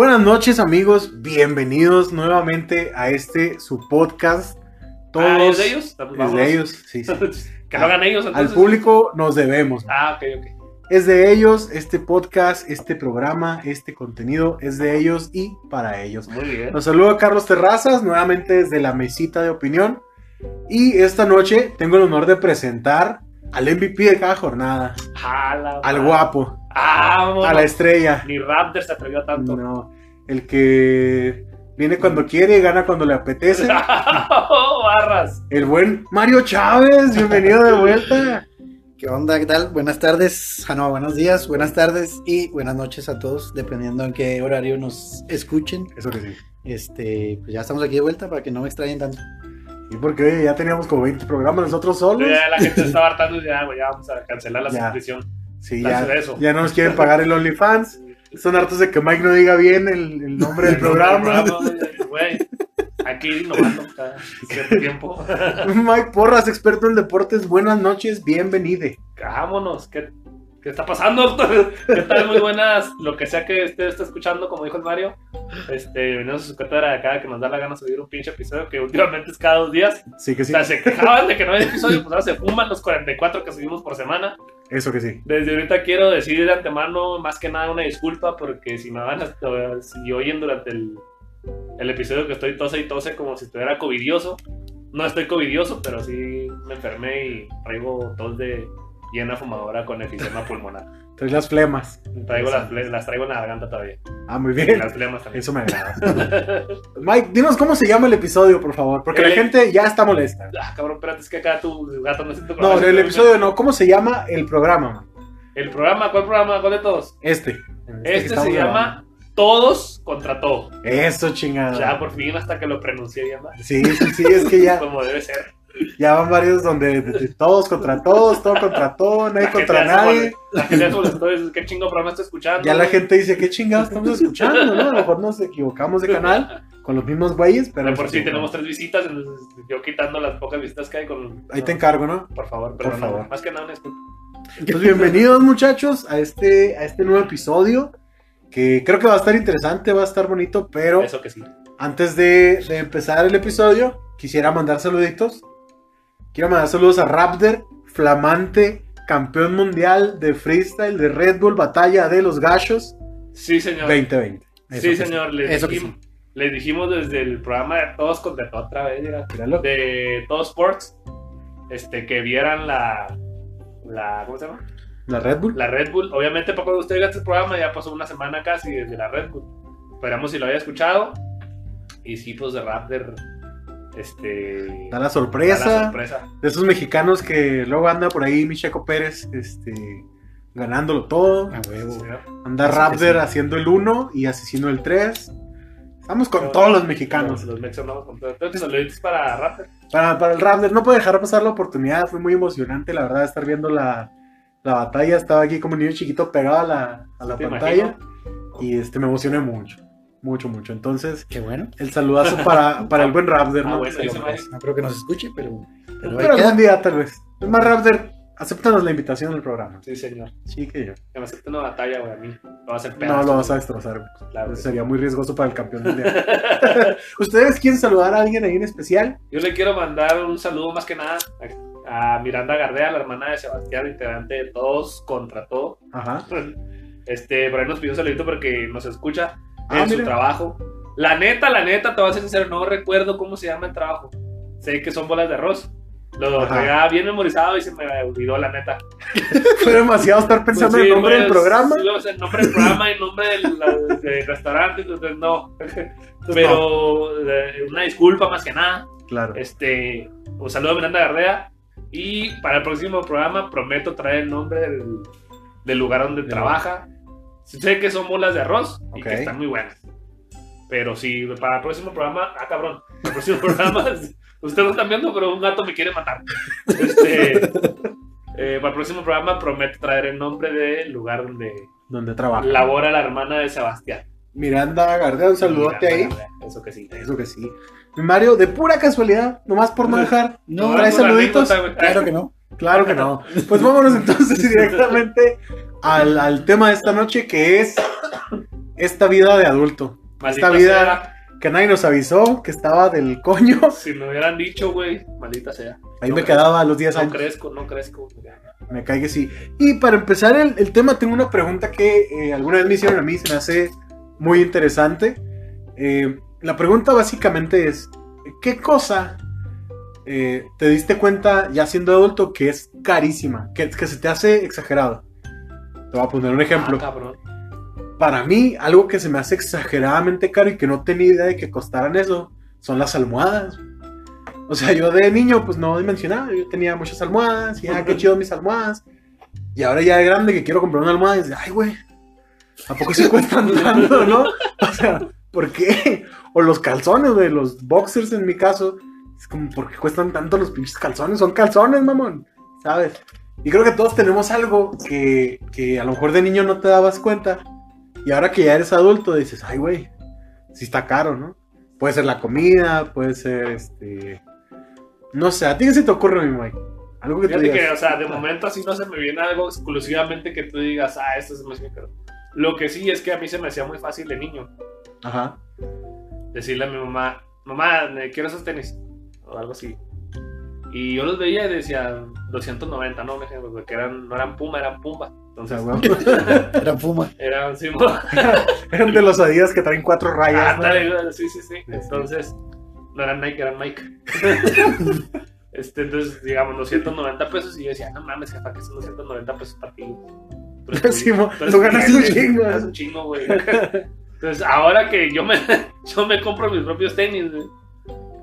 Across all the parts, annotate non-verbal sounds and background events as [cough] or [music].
Buenas noches amigos, bienvenidos nuevamente a este su podcast. Todos Ah, ¿es de ellos? Pues es de ellos, sí, sí. [laughs] que lo hagan ellos Al público nos debemos. Ah, ok, ok. Es de ellos este podcast, este programa, este contenido es de ellos y para ellos. Muy bien. Nos saluda Carlos Terrazas nuevamente desde la mesita de opinión. Y esta noche tengo el honor de presentar al MVP de cada jornada, Jala, al man. guapo, Ah, vámonos. a la estrella. Ni Raptor se atrevió a tanto. No, el que viene cuando quiere y gana cuando le apetece. [laughs] Barras. El buen Mario Chávez, bienvenido de vuelta. ¿Qué onda? ¿Qué tal? Buenas tardes. Ah, no, buenos días, buenas tardes y buenas noches a todos, dependiendo en qué horario nos escuchen. Eso que sí. Este, pues ya estamos aquí de vuelta para que no me extrañen tanto. Y porque oye, ya teníamos como 20 programas nosotros solos. Ya la gente [laughs] estaba hartando y ya, güey, ya vamos a cancelar la Ya. suscripción. Sí, ya, eso. ya no nos quieren pagar el OnlyFans. Son hartos de que Mike no diga bien el, el nombre del [laughs] programa. Güey, aquí innovando cada cierto tiempo. [laughs] Mike Porras, experto en deportes, buenas noches, bienvenide. Vámonos, ¿qué, qué está pasando, doctor? [laughs] ¿Qué tal? Muy buenas, lo que sea que usted esté escuchando, como dijo el Mario. Este, venimos a su cátedra de acá que nos da la gana subir un pinche episodio que últimamente es cada dos días. Sí que O sí, sea, se quejaban de que no hay episodio, pues ahora se fuman los 44 que subimos por semana. eso que sí. Desde ahorita quiero decir de antemano, más que nada, una disculpa, porque si me van a. Si oyen durante el, el episodio que estoy tose y tose como si estuviera covidioso. No estoy covidioso, pero sí me enfermé y traigo tos de llena fumadora con efisema pulmonar. Traes las flemas. Traigo las, las traigo en la garganta todavía. Ah, muy Y bien. las flemas también. Eso me agrada. [laughs] Mike, dinos cómo se llama el episodio, por favor, porque la El- gente ya está molesta. Ah, cabrón, espérate, es que acá tu gato no siento No, el episodio no, ¿cómo se llama el programa? man? El programa, ¿cuál programa? ¿Cuál de todos? Este. Este estamos se llama Todos contra Todo. Eso, chingada. Ya, por fin, hasta que lo pronuncié bien más. Sí, sí, sí, es que ya, [laughs] Como debe ser. Ya van varios donde de- de todos contra todos, todo contra todo, nadie contra nadie. La gente hace ¿qué chingo programa estoy escuchando? Ya la gente dice, ¿qué chingados estamos escuchando? ¿no? A lo mejor nos equivocamos de [laughs] canal con los mismos güeyes, pero. Pero por nos si equivocamos. tenemos tres visitas, entonces yo quitando las pocas visitas que hay con... Ahí te encargo, ¿no? Por favor, Por perdón, favor. Más que nada, una disculpa. Pues bienvenidos, muchachos, a este, a este nuevo episodio. Que creo que va a estar interesante, va a estar bonito, pero Eso que sí. antes de, de empezar el episodio, quisiera mandar saluditos. Quiero mandar saludos a Raptor, flamante campeón mundial de freestyle de Red Bull Batalla de los Gachos Sí, señor. 2020. Eso sí, señor. Les, Eso dijimos, les dijimos desde el programa de Todos contra otra vez, de Todos Sports, este, que vieran la... la ¿Cómo se llama? La Red Bull. La Red Bull. Obviamente, para cuando usted oiga este programa, ya pasó una semana casi desde la Red Bull. Esperamos si lo haya escuchado. Y sí, pues de Raptor, este... Da la sorpresa. da la sorpresa. De esos mexicanos que luego anda por ahí, Micheco Pérez, este, ganándolo todo. A huevo. Sí, ¿no? Anda Raptor sí. haciendo el 1 y Asesino el 3. Estamos con todos los mexicanos. Los, los mexicanos andamos con todo. Entonces, saluditos para Raptor. Para, para el Raptor, no puedo dejar pasar la oportunidad. Fue muy emocionante, la verdad, estar viendo la, la batalla. Estaba aquí como niño chiquito pegado a la, a la pantalla. imagino. Y este, me emocioné mucho. Mucho, mucho. Entonces, Qué bueno. el saludazo para, para el buen Raptor, Ah, ¿no? bueno, lo dice merece. No creo que nos escuche, pero, pero Pero algún día, tal vez. Es más, Raptor, acéptanos la invitación al programa. Sí, señor. Sí, que yo. Que me acepte una batalla, güey, a mí. Lo va a hacer No lo vas a destrozar. güey. Claro. Sería muy riesgoso para el campeón mundial. [laughs] [laughs] ¿Ustedes quieren saludar a alguien ahí en especial? Yo le quiero mandar un saludo más que nada a, a Miranda Gardea, la hermana de Sebastián, integrante de Todos contra Todo. Ajá. [laughs] Este, por ahí nos pidió un saludito porque nos escucha Ah, en su mira. trabajo. La neta, la neta, te voy a ser sincero, no recuerdo cómo se llama el trabajo. Sé que son bolas de arroz. Lo traía bien memorizado y se me olvidó, la neta. [laughs] Fue demasiado estar [laughs] pensando Pues en sí, el nombre del pues, programa. sí, o sea, el nombre del programa y el nombre del, del restaurante, entonces no. Pero eh, una disculpa más que nada. Claro. Este, un saludo a Miranda Gardea. Y para el próximo programa prometo traer el nombre del, del lugar donde Del- trabaja. Sé que son bolas de arroz y que están muy buenas. Pero sí, para el próximo programa, ah cabrón, el próximo [laughs] programa, ustedes lo están viendo, pero un gato me quiere matar. Este, [laughs] eh, para el próximo programa prometo traer el nombre del lugar donde Donde trabaja. labora la hermana de Sebastián. Miranda Gardea, un saludote ahí. Gardea, Eso que sí. Eso que sí. Mario, de pura casualidad, nomás por no [laughs] dejar. No, ¿Traes por la saluditos? Claro que no. Claro que no. Pues vámonos entonces directamente al, al tema de esta noche que es esta vida de adulto. Maldita esta vida sea. que nadie nos avisó, que estaba del coño. Si me hubieran dicho, güey, maldita sea. Ahí No me crezco, quedaba a los 10 No años. crezco, no crezco. Me cae que sí. Y para empezar el, el tema, tengo una pregunta que eh, alguna vez me hicieron a mí, se me hace muy interesante. Eh, la pregunta básicamente es, ¿qué cosa eh, te diste cuenta ya siendo adulto que es carísima? Que, que se te hace exagerado. Te voy a poner un ejemplo. Ah, cabrón. Para mí, algo que se me hace exageradamente caro y que no tenía idea de que costaran eso, son las almohadas. O sea, yo de niño, pues no dimensionaba. Yo tenía muchas almohadas y, ah, qué chido mis almohadas. Y ahora ya de grande que quiero comprar una almohada y dice, ay, güey, ¿a poco se cuestan [laughs] tanto, no? O sea, ¿por qué? O los calzones, güey, los boxers en mi caso. Es como, ¿por qué cuestan tanto los pinches calzones? Son calzones, mamón, ¿sabes? Y creo que todos tenemos algo que, que a lo mejor de niño no te dabas cuenta. Y ahora que ya eres adulto dices, ay, güey, sí está caro, ¿no? Puede ser la comida, puede ser este. No sé, ¿a ti qué se te ocurre, mi Mike? Algo que te Fíjate digas. que, o sea, de momento así no se me viene algo exclusivamente que tú digas, ah, esto es más caro. Lo que sí es que a mí se me hacía muy fácil de niño Ajá. decirle a mi mamá, mamá, me quiero esos tenis, o algo así. Y yo los veía y decía 290, ¿no? Un ejemplo, porque eran, no eran Puma, eran Pumba. Entonces, güey, [laughs] Era Puma. eran sí, [laughs] eran de los Adidas que traen cuatro rayas. ¿no? Ándale, sí, sí, sí. Entonces, no eran Nike, eran Mike. [laughs] este, entonces, digamos, 290 pesos. Y yo decía, no mames, jefa, que son 290 pesos para ti. Sí, tú ganas un chingo. ganas un chingo, güey. Entonces, ahora que yo me, yo me compro mis propios tenis, güey.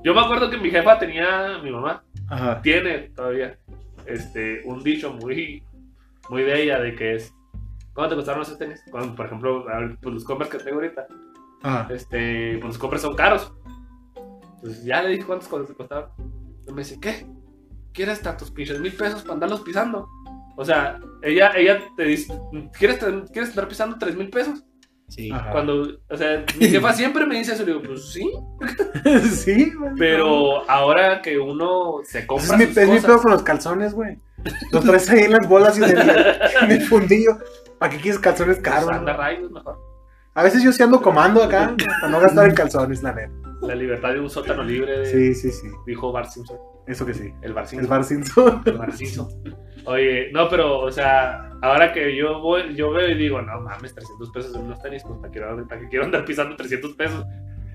Yo me acuerdo que mi jefa tenía, mi mamá, Ajá. tiene todavía, este, un dicho muy, muy de ella de que es, ¿cuánto te costaron esos tenis? Cuando, por ejemplo, pues los Converse que tengo ahorita Ajá. este, pues los compras son caros. Entonces ya le dije cuántos cosas costaban. Y me dice, ¿qué? ¿Quieres tantos pinches mil pesos para andarlos pisando? O sea, ella, ella te dice, ¿quieres, ¿quieres estar pisando tres mil pesos? Sí. Cuando, o sea, mi jefa siempre me dice eso, le digo, pues sí, [laughs] sí, güey. pero ahora que uno se compra es mi, sus es mi cosas- pedo con los calzones, güey. Los traes ahí en las bolas y en el, en el fundillo. ¿Para qué quieres calzones pues, caros? anda güey? rayos mejor. A veces yo sí ando comando acá para no gastar en calzones, la neta. La libertad de un sótano libre, de- Sí, sí, sí. dijo Bart Simpson. Eso que sí. El Bart El Simpson. Bar Simpson. El [laughs] macizo. Oye, no, pero, o sea, ahora que yo voy, yo veo y digo, no mames, 300 pesos en unos tenis, pues para que, para que quiero andar pisando 300 pesos.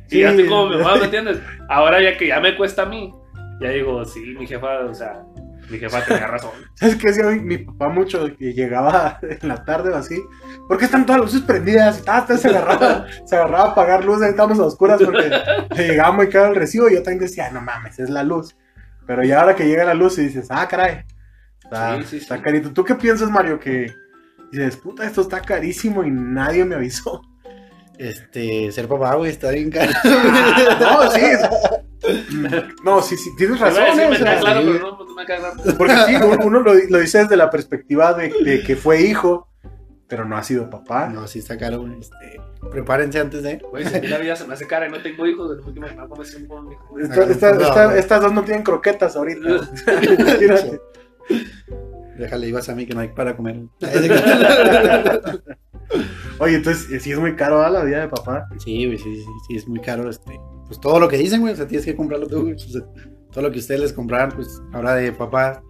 Y Sí. ya estoy como mi mamá, ¿me entiendes? [laughs] Ahora ya que ya me cuesta a mí, ya digo, sí, mi jefa, o sea, mi jefa tenía razón. [laughs] ¿Sabes qué decía mi, mi papá mucho? Que llegaba en la tarde o así. ¿Por qué están todas las luces prendidas? Y tal, se agarraba, se agarraba a apagar luz, ahí estábamos a oscuras porque le llegaba muy caro el recibo. Y yo también decía, no mames, es la luz. Pero ya ahora que llega la luz y dices, ah, caray, está, Sí, sí, está sí. carito. ¿Tú qué piensas, Mario? Que dices, puta, esto está carísimo y nadie me avisó. Este, ser papá, güey, está bien caro. [laughs] No, sí. es- No, sí, sí, tienes razón. decir, me O sea, queda claro, sí. pero no, no me queda claro. Porque sí, uno uno lo, lo dice desde la perspectiva de, de que fue hijo, pero no ha sido papá. No, sí está caro, güey. Este, prepárense antes de. Güey, si la vida se me hace cara y no tengo hijos, no me quiero imaginar cómo es con un esta- estas dos no tienen croquetas ahorita. [laughs] Déjale, ibas a mí que no hay para comer. [laughs] Oye, entonces eh, sí es muy caro ¿ah, la vida de papá. Sí, güey, sí, sí, sí, es muy caro. Este, pues todo lo que dicen, güey, o sea, tienes que comprarlo tú, güey. todo lo que ustedes les compraron, pues ahora de papá.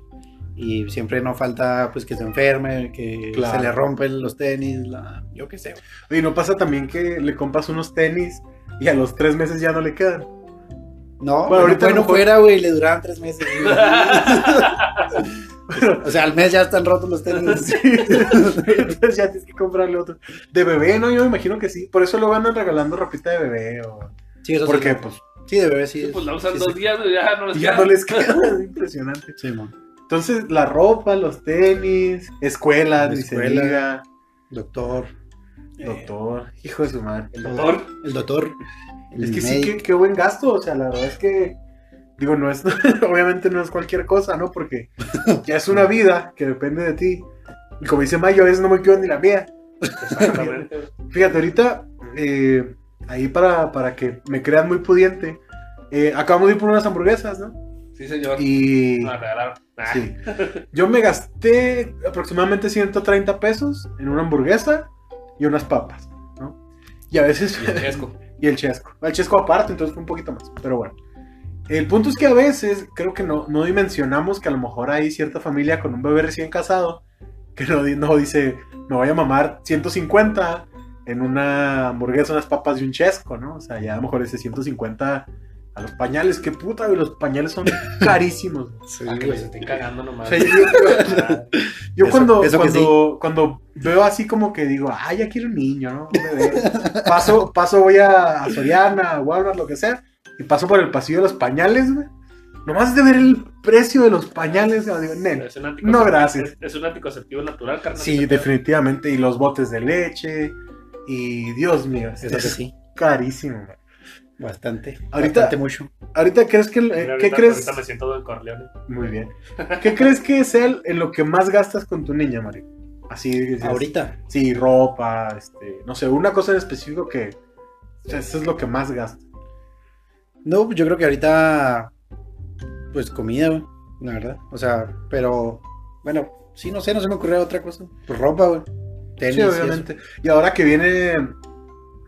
Y siempre no falta, pues, que se enferme, que Claro. se le rompen los tenis, la, yo qué sé. güey. Oye, ¿no pasa también que le compras unos tenis y a los tres meses ya no le quedan? No, Bueno, bueno, ahorita bueno no fue- fuera, güey, le duraban tres meses. [laughs] [laughs] o sea, al mes ya están rotos los tenis. [laughs] Sí. Entonces ya tienes que comprarle otro. De bebé, ¿no? Yo me imagino que sí. Por eso luego andan regalando ropita de bebé. O... Sí, eso sí, Porque, no. pues, Sí, de bebé sí. Sí, es- pues la usan sí, dos sí. días, ya no les ya queda. no les queda. Es impresionante. Sí, mon. Entonces, la ropa, los tenis, escuela, La ni se escuela. diga, Doctor. eh, doctor, hijo de su madre. el doctor. El doctor. el Es que sí, qué, qué buen gasto. O sea, la verdad es que, digo, no es, [laughs] obviamente no es cualquier cosa, ¿no? Porque [laughs] ya es una vida que depende de ti. Y como dice Mayo, a veces no me quedo ni la mía. Fíjate, ahorita, eh, ahí para, para que me crean muy pudiente, eh, acabamos de ir por unas hamburguesas, ¿no? Sí, señor. Y Me regalaron. Ah, sí, [laughs] yo me gasté aproximadamente 130 pesos en una hamburguesa y unas papas, ¿no? Y a veces... Y el chesco. [laughs] y el chesco. El chesco aparte, entonces fue un poquito más. Pero bueno. El punto es que a veces creo que no, no dimensionamos que a lo mejor hay cierta familia con un bebé recién casado que no, no dice, me voy a mamar 150 en una hamburguesa, unas papas y un chesco, ¿no? O sea, ya a lo mejor ese 150 a los pañales. Qué puta, güey, los pañales son [laughs] carísimos. Sí, Ah, que güey. los estoy cagando nomás. Yo- Ah, Yo Eso- cuando, eso cuando, cuando veo así como que digo, ay, ya quiero un niño, ¿no? Un bebé. Paso, paso, voy a, a Soriana, a Walmart, lo que sea, y paso por el pasillo de los pañales, güey. Nomás de ver el precio de los pañales, digo, "Nen, es un anticonceptivo- no, gracias. Es, es un anticonceptivo natural, carnal. Sí, definitivamente, y los botes de leche, y Dios mío, Eso es sí, carísimo, güey. Bastante. Ahorita- Bastante mucho. Ahorita, ¿crees que, eh, Mira, ¿qué ahorita- crees? Ahorita me siento Don Corleone. Muy bien. ¿Qué crees que sea en lo que más gastas con tu niña, Mario? Así, dices, Ahorita. Sí, ropa, este, no sé, una cosa en específico que o sea, eso es lo que más gasta. No, yo creo que ahorita, pues comida, güey, la verdad. O sea, pero, bueno, sí, no sé, no se me ocurrió otra cosa. Pues ropa, güey. Tenis. Sí, y obviamente. Y ahora que viene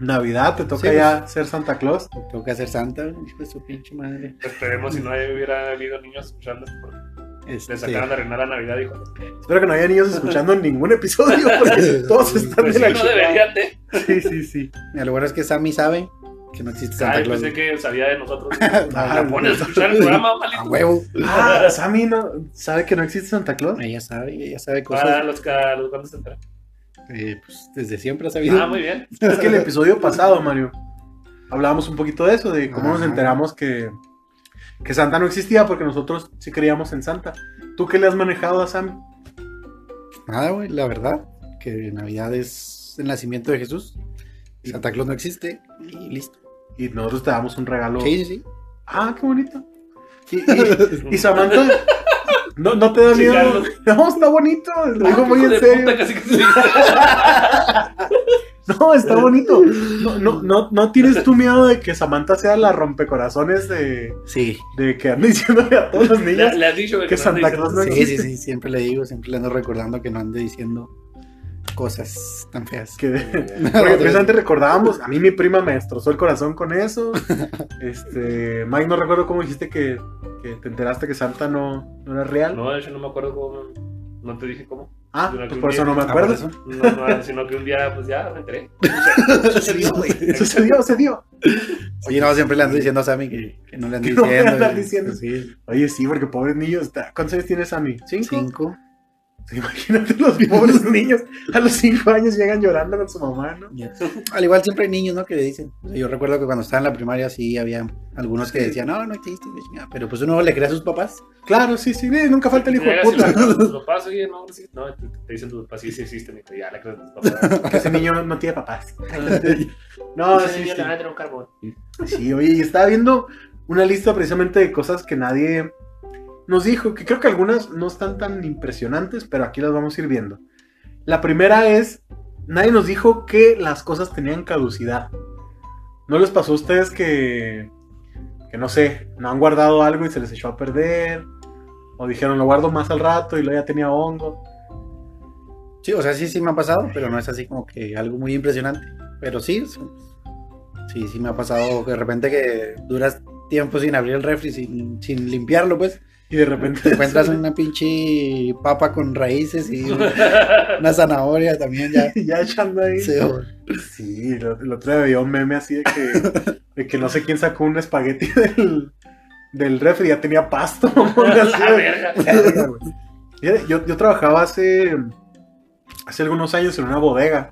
Navidad, te toca Sí, ya ser Santa Claus. Tengo que hacer santa, hijo de su pinche madre. Esperemos si no hubiera habido niños escuchando esto, porque Este, le sacaron de reinar la Navidad, hijo. Espero que no haya niños escuchando ningún episodio [laughs] porque todos están Pues de sí, la no deberían de. Sí, sí, sí. Lo bueno es que Sammy sabe que no existe Santa Ay, Claus. pensé que sabía de nosotros. [laughs] Ah, La pones a escuchar el programa, malito. A huevo. Ah, Sammy no sabe que no existe Santa Claus. Ella sabe, ella sabe Ah, cosas. los, ca- los cuantos se enteran. Eh, pues desde siempre ha sabido. Ah, muy bien. [laughs] Es que el episodio pasado, Mario, hablábamos un poquito de eso, de cómo nos enteramos que, que Santa no existía porque nosotros sí creíamos en Santa. ¿Tú qué le has manejado a Sammy? Nada, güey, la verdad, que Navidad es el nacimiento de Jesús. Y- Santa Claus no existe y listo. Y nosotros te damos un regalo. Sí, sí, sí. Ah, qué bonito. Y, y- [laughs] y Samantha, ¿no, no te da miedo? Carlos. [laughs] No, está bonito. Lo digo Ah, muy hijo en de serio. puta, casi que [laughs] se- No, está bonito. No, no, no, no tienes tú miedo de que Samantha sea la rompecorazones de, Sí, de que ande diciéndole a todos los [laughs] niños. le has dicho que no Santa Claus no diciendo- sí, sí, sí, siempre le digo, siempre le ando recordando que no ande diciendo cosas tan feas. Que, [laughs] porque [laughs] precisamente [laughs] recordábamos, a mí mi prima me destrozó el corazón con eso. Este, Mike, no recuerdo cómo dijiste que, que te enteraste que Santa no, no era real. No, de hecho no me acuerdo cómo. No te dije cómo. ah, pues por eso día. no me Ah, acuerdo. eso. No, no, sino que un día, pues ya me enteré. Sucedió, güey. Sucedió, se dio. Oye, no, siempre le ando diciendo a Sammy que, que no le no le diciendo. Sí, Oye, sí, porque pobre niño está. ¿Cuántos años tienes a mí? ¿Cinco? cinco. Imagínate los pobres niños a los cinco años llegan llorando con su mamá, ¿no? Al igual siempre hay niños, ¿no? Que le dicen. O sea, yo recuerdo que cuando estaba en la primaria sí había algunos que decían, no, no existe, la chingada". pero pues uno le cree a sus papás. Claro, sí, sí, eh, nunca falta el hijo de puta. Los papás, oye, no, no, te, dicen tus papás, sí, sí existen. Y te, ya le crees a tus papás. Que ese niño no tiene papás. No, Ese sí, niño sí. le van a tener un carbón. Sí, oye, y estaba viendo una lista precisamente de cosas que nadie nos dijo, que creo que algunas no están tan impresionantes, pero aquí las vamos a ir viendo. La primera es, nadie nos dijo que las cosas tenían caducidad. ¿No les pasó a ustedes que, que no sé, no han guardado algo y se les echó a perder? O dijeron, lo guardo más al rato y luego ya tenía hongo. Sí, o sea, sí, sí me ha pasado, pero no es así como que algo muy impresionante. Pero sí, sí, sí, me ha pasado de repente que duras tiempo sin abrir el refri, sin, sin limpiarlo, pues. Y de repente Te encuentras una pinche papa con raíces y una [laughs] zanahoria también ya. [laughs] ya echando ahí. Sí. Sí, lo- el otro día veía un meme así de que, de que no sé quién sacó un espagueti [laughs] del, del refri, ya tenía pasto. verga. Verga, Yo, yo trabajaba hace, hace algunos años en una bodega.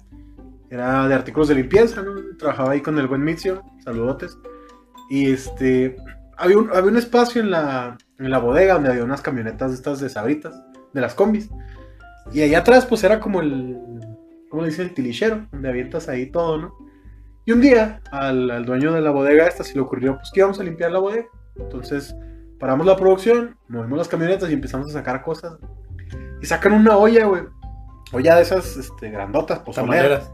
Era de artículos de limpieza, ¿no? Trabajaba ahí con el buen Mizio, saludotes. Y este, había un, había un espacio en la, en la bodega donde había unas camionetas de estas de sabritas, de las combis. Y allá atrás, pues era como el, ¿cómo le dicen? El tilichero, donde avientas ahí todo, ¿no? Y un día, al, al dueño de la bodega esta se le ocurrió, pues que íbamos a limpiar la bodega. Entonces, paramos la producción, movimos las camionetas y empezamos a sacar cosas. Y sacan una olla, güey. Olla de esas, este, grandotas, pozoleras.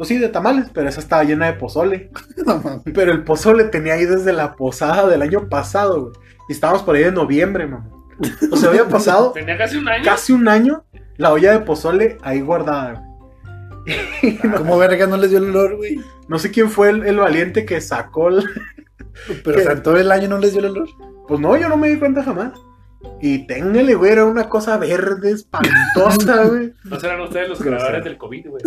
Pues sí, de tamales, pero esa estaba llena de pozole. [laughs] No mames. Pero el pozole tenía ahí desde la posada del año pasado, güey. Y estábamos por ahí de noviembre, mamá. O sea, había pasado [laughs] Tenía casi un año. casi un año la olla de pozole ahí guardada, güey. [laughs] ¿Cómo verga no les dio el olor, güey? No sé quién fue el, el valiente que sacó el... Pero o sea, en todo el año no les dio el olor. Pues no, yo no me di cuenta jamás. Y téngale, güey, era una cosa verde, espantosa, güey. No serán ustedes los creadores del COVID, güey.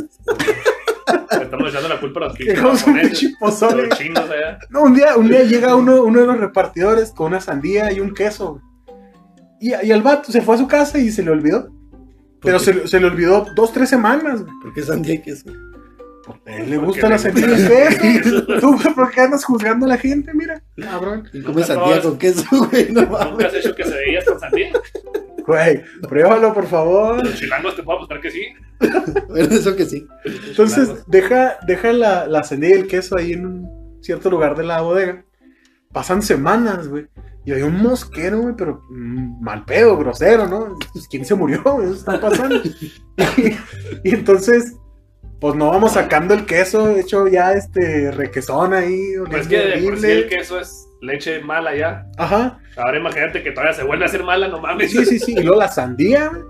Estamos echando la culpa a los como un pozole. los chinos allá. No, un día, un día llega uno, uno de los repartidores con una sandía y un queso. Y, y el vato se fue a su casa y se le olvidó. Pero se, le- se le olvidó dos, tres semanas. güey. ¿Por qué sandía y queso? A él le Porque le la gusta sandía y la el sandía y el queso. queso. Tú, ¿por qué andas juzgando a la gente? Mira, cabrón. ¿Quién come Nunca sandía con queso, güey? No ¿Nunca mames. has hecho quesadillas con sandía? Güey, pruébalo, por favor. Los chilangos te puedo mostrar que sí. [laughs] Bueno, eso que sí. Entonces, Chilangos. deja, deja la, la y el queso ahí en un cierto lugar de la bodega. Pasan semanas, güey. Y hay un mosquero, güey, pero mm, mal pedo, grosero, ¿no? Pues, ¿Quién se murió? Eso está pasando. [laughs] y, y entonces, pues no vamos sacando el queso, hecho ya este requesón ahí, Pues es que de por sí horrible. el queso es leche mala ya. Ajá. Ahora imagínate que todavía se vuelve a hacer mala, no mames. Sí, sí, sí. Y luego la [laughs] sandía, güey.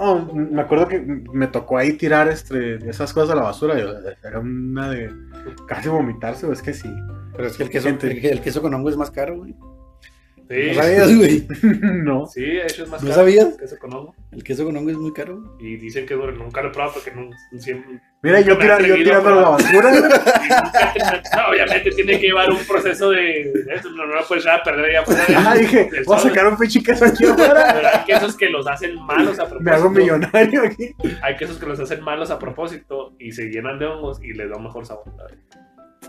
Oh, me acuerdo que me tocó ahí tirar este, esas cosas a la basura. Yo, era una de casi vomitarse, o es que sí. Pero es que el queso, el queso con hongo es más caro, güey. Sí, ¿No sabías, güey? [laughs] no. sí, hecho es más ¿No caro sabías? que queso con hongo. El queso con hongo es muy caro. Y dicen que duro, nunca lo he probado porque no, siempre... Mira, yo, nunca tira, yo tirando la basura. nunca- [laughs] no, obviamente tiene que llevar un proceso de... eso, no, no lo puedes echar a perder ya fuera de- Ah, dije, voy a sacar un pinche queso aquí afuera. Pero hay quesos que los hacen malos a propósito. Me hago millonario aquí. Hay quesos que los hacen malos a propósito y se llenan de hongos y les da un mejor sabor.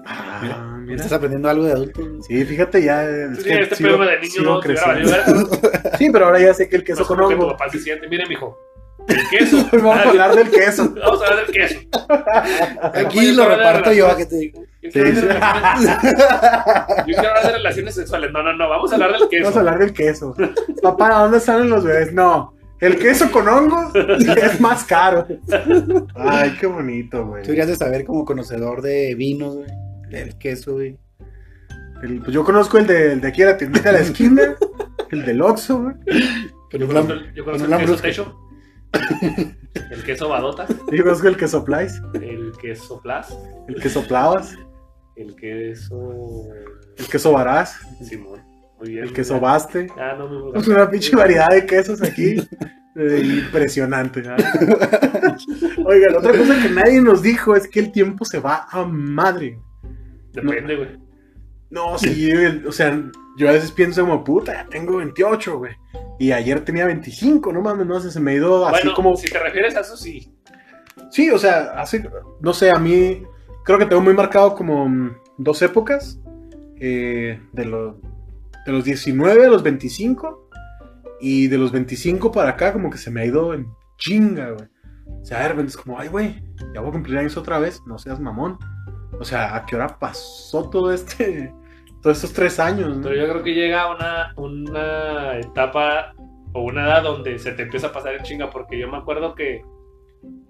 Ah, mira. Estás aprendiendo algo de adulto. Sí, fíjate ya. Es Sí, que este sigo- de niño no te. [laughs] Sí, pero ahora ya sé que el queso No con que hongo. papá se siente, mire, mijo, el queso. [laughs] Vamos a hablar del queso. [laughs] Vamos a hablar del queso. Aquí lo reparto yo, ¿a qué te digo? Yo quiero, sí. hablar de relaciones, yo quiero hablar de relaciones sexuales. No, no, no, vamos a hablar del queso. Vamos a hablar del queso. Papá, ¿dónde salen los bebés? No. El queso con hongo [laughs] es más caro. Ay, qué bonito, güey. Tú deberías de saber como conocedor de vinos, güey. Del queso, güey. El- pues yo conozco el de, el de aquí a la tiendita de la esquina. El del Oxxo, güey. Pero Yo conozco el, yo conozco el queso techo, el queso badota, Yo conozco el queso Plies. el queso plas, El queso Plavas. el queso El queso Varaz. Simón. Muy bien. El muy queso bien. Baste. Ah, no, muy Es una pinche variedad de quesos aquí. Eh, impresionante. ¿ah? [laughs] Oigan, otra cosa que nadie nos dijo es que el tiempo se va a madre. Depende, güey. No, sí, o sea, yo a veces pienso como, puta, ya tengo 28, güey. Y ayer tenía 25, no mames, no sé, se me ha ido así Bueno, como... si te refieres a eso, sí. Sí, o sea, hace, no sé, a mí creo que tengo muy marcado como mm, dos épocas. eh, de, los de los 19 a los 25. Y de los 25 para acá como que se me ha ido en chinga, güey. O sea, de es como, ay, güey, ya voy a cumplir años otra vez, no seas mamón. O sea, ¿a qué hora pasó todo este... Todos estos tres años, ¿no? Pero yo creo que llega una, una etapa o una edad donde se te empieza a pasar en chinga, porque yo me acuerdo que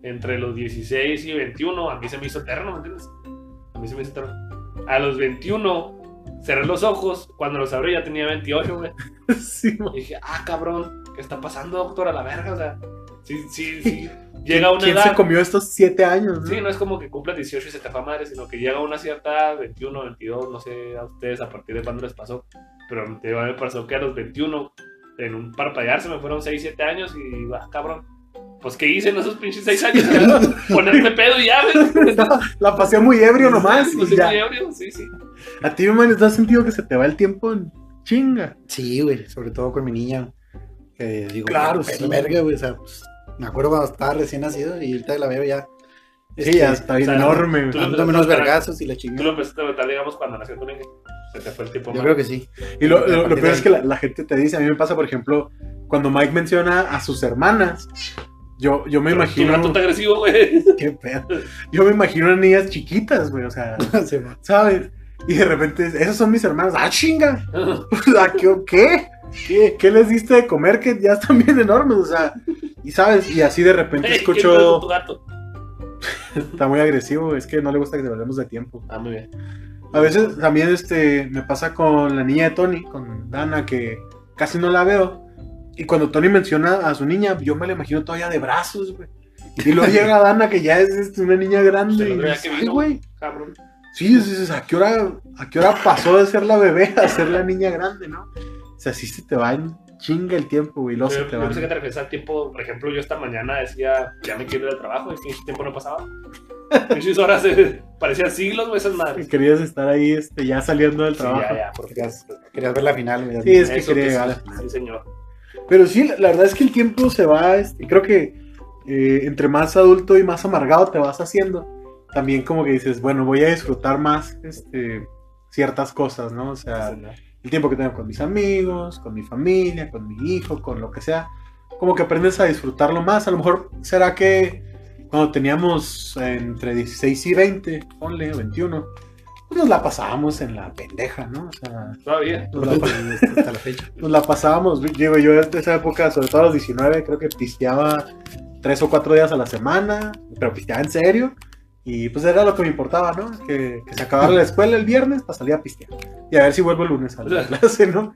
entre los 16 y 21 a mí se me hizo eterno, ¿me entiendes? A mí se me hizo eterno. A los 21 cerré los ojos, cuando los abrí ya tenía 28, güey. [laughs] Sí, Y dije, ah, cabrón, ¿qué está pasando, doctor? A la verga, o sea, sí, sí, [laughs] sí. Llega una ¿Quién edad. se comió estos siete años? no? Sí, no es como que cumplas 18 y se te fue a madre, sino que llega una cierta edad, 21, 22, no sé a ustedes a partir de cuándo les pasó, pero te- me pasó que a los 21, en un parpadear, se me fueron 6, 7 años y, ah, cabrón, pues ¿qué hice en esos pinches 6 años? [laughs] Ponerme pedo y ya, ¿ves? La pasé muy ebrio nomás. Pues sí, ya. muy ebrio, sí, sí. A ti, man, ¿te has sentido que se te va el tiempo en chinga? Sí, güey, sobre todo con mi niña. Que digo, Claro, "Pero sí. verga, güey. O sea, pues, me acuerdo cuando estaba recién nacido y ahorita la veo ya. Sí, este, ya está bien o sea, enorme. güey. tú- Dándome unos vergazos y la Tú chingada. lo empezaste a notar, digamos, cuando nació tu niña. Se te fue el tiempo Yo creo que sí. Y lo, lo- lo peor es que la, la gente te dice, a mí me pasa, por ejemplo, cuando Mike menciona a sus hermanas, yo, yo me Pero imagino... Tu gato está agresivo, güey. [laughs] Qué pedo. Yo me imagino a niñas chiquitas, güey, o sea. [laughs] ¿sabes? Y de repente, esos son mis hermanos. ¡Ah, chinga! [laughs] ¿qué? ¿Qué? ¿Qué, qué les diste de comer que ya están bien enormes? O sea, y sabes, y así de repente ¿Quién es tu escucho... gato? Está muy agresivo, es que no le gusta que hablemos de tiempo. Ah, muy bien. A veces también este, me pasa con la niña de Tony, con Dana, que casi no la veo. Y cuando Tony menciona a su niña, yo me la imagino todavía de brazos, güey. Y luego llega Dana, que ya es este, una niña grande. Y otro día dices, que "Ay, vino, güey. Sí, dices, ¿a qué, hora, ¿a qué hora pasó de ser la bebé a ser la niña grande, no? O sea, sí se te va en chinga el tiempo, güey. Luego se Yo, te yo va. pensé que te refieres al tiempo, por ejemplo, yo esta mañana decía, ya me quiero ir al trabajo, y que ese tiempo no pasaba. [laughs] Muchas horas, eh, parecían siglos, güey, esas madres. Querías estar ahí este, ya saliendo del Sí, trabajo. ya, ya, porque Querías, querías ver la final. Sí, es que quería que llegar sí, a la final. Sí, señor. Pero sí, la, la verdad es que el tiempo se va, este, creo que eh, entre más adulto y más amargado te vas haciendo, también como que dices, bueno, voy a disfrutar más este, ciertas cosas, ¿no? O sea, el tiempo que tengo con mis amigos, con mi familia, con mi hijo, con lo que sea, como que aprendes a disfrutarlo más. A lo mejor será que cuando teníamos entre 16 y 20, ponle 21, pues nos la pasábamos en la pendeja, ¿no? O sea, Todavía. nos la, Hasta la fecha. nos la pasábamos, digo yo, en esa época, sobre todo a los 19, creo que pisteaba tres o cuatro días a la semana, pero pisteaba en serio. Y pues era lo que me importaba, ¿no? Que, que se acabara la escuela el viernes para salir a pistear. Y a ver si vuelvo el lunes a la [laughs] clase, ¿no?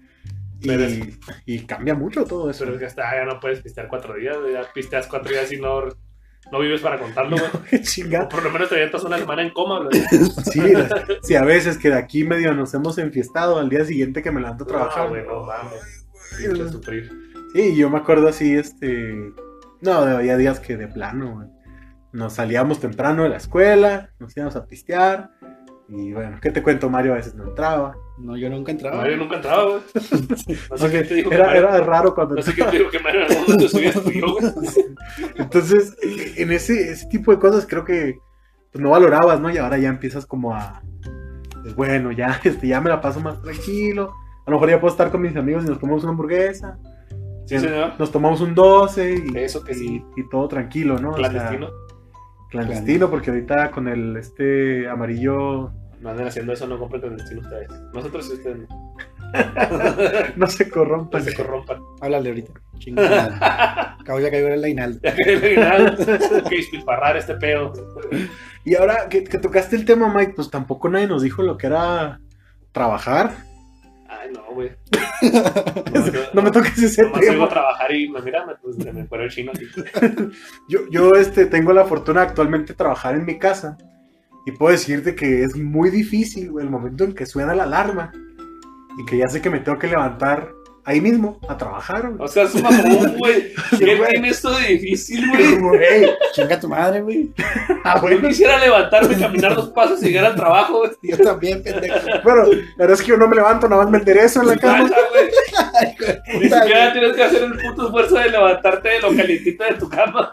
Y, y cambia mucho todo eso. Pero es que hasta ya no puedes pistear cuatro días, ya pisteas cuatro días y no, no vives para contarlo, güey. [laughs] Qué O chingada. por lo menos te avientas una semana en coma, güey. [laughs] Sí, sí, a veces que de aquí medio nos hemos enfiestado al día siguiente que me levanto a trabajar. No, güey, no mames. Pinche sufrir. Sí, yo me acuerdo así, este. No, había días que de plano, güey. Nos salíamos temprano de la escuela, nos íbamos a pistear. Y bueno, ¿qué te cuento? Mario a veces no entraba. No, yo nunca entraba. Mario nunca entraba, güey. [laughs] No sé qué te dijo que Era, Mario. era raro cuando No sé qué te dijo que momento subías tú yo, güey. [laughs] Entonces, en ese, ese tipo de cosas creo que pues, no valorabas, ¿no? Y ahora ya empiezas como a. Pues bueno, ya, [laughs] este, ya me la paso más tranquilo. A lo mejor ya puedo estar con mis amigos y nos tomamos una hamburguesa. Sí, señor. Nos tomamos un 12 y, Eso que sí. y, y todo tranquilo, ¿no? O sea, Clandestino. clandestino, porque ahorita con el este amarillo No anden haciendo eso, no compren clandestino ustedes. Nosotros sí ustedes no. [laughs] no se corrompa. No se corrompan. Háblale ahorita. Chingada. [laughs] Acabo ya cayó en la inal. Ya [laughs] que despilfarrar este pedo. Y ahora que, que tocaste el tema, Mike, pues tampoco nadie nos dijo lo que era trabajar. Ay, no, güey. No me toques ese Nomás vengo a tema. trabajar y me mira, me, pues, se me el chino. Yo, yo este, tengo la fortuna de actualmente trabajar en mi casa. Y puedo decirte que es muy difícil, güey, el momento en que suena la alarma. Y que ya sé que me tengo que levantar ahí mismo a trabajar, güey. O sea, es un mamón, güey. [laughs] ¿Qué tiene esto de difícil, [laughs] güey? Güey, Chinga tu madre, güey. [laughs] ah, Yo bueno. quisiera levantarme, caminar dos pasos y llegar al trabajo, güey. Yo también, pendejo. Bueno, la verdad es que yo no me levanto, nada más me enderezo en la cama. Güey. Ni siquiera tienes que hacer el puto esfuerzo de levantarte de lo calientito de tu cama.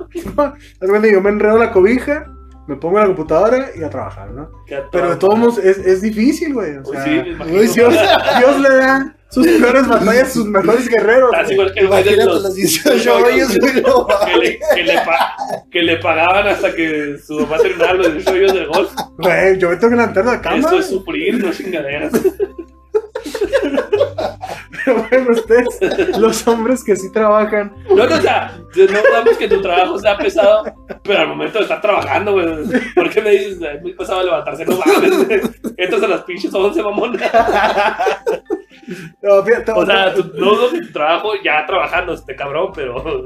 Cuenta, yo me enredo la cobija, me pongo en la computadora y a trabajar, ¿no? Pero de todos modos es, es difícil, güey. O sea, sí. Dios, [laughs] Dios le da sus peores batallas a sus mejores guerreros. Güey. igual que el güey de los los 18 hoyos, güey. no que le, que, le pa- que le pagaban hasta que su mamá terminara los 18 hoyos del golf. Güey, yo me tengo que levantar de la cama. Eso es sufrir, no chingaderas. Pero bueno, ustedes, los hombres que sí trabajan, No, no, o sea, no hablamos que tu trabajo sea pesado, pero al momento de estar trabajando, güey, ¿por qué me dices, es muy pesado levantarse? No mames, entras a las pinches 11, mamón. no, fíjate, O sea, tu, no dudo que tu trabajo ya trabajando, este cabrón, pero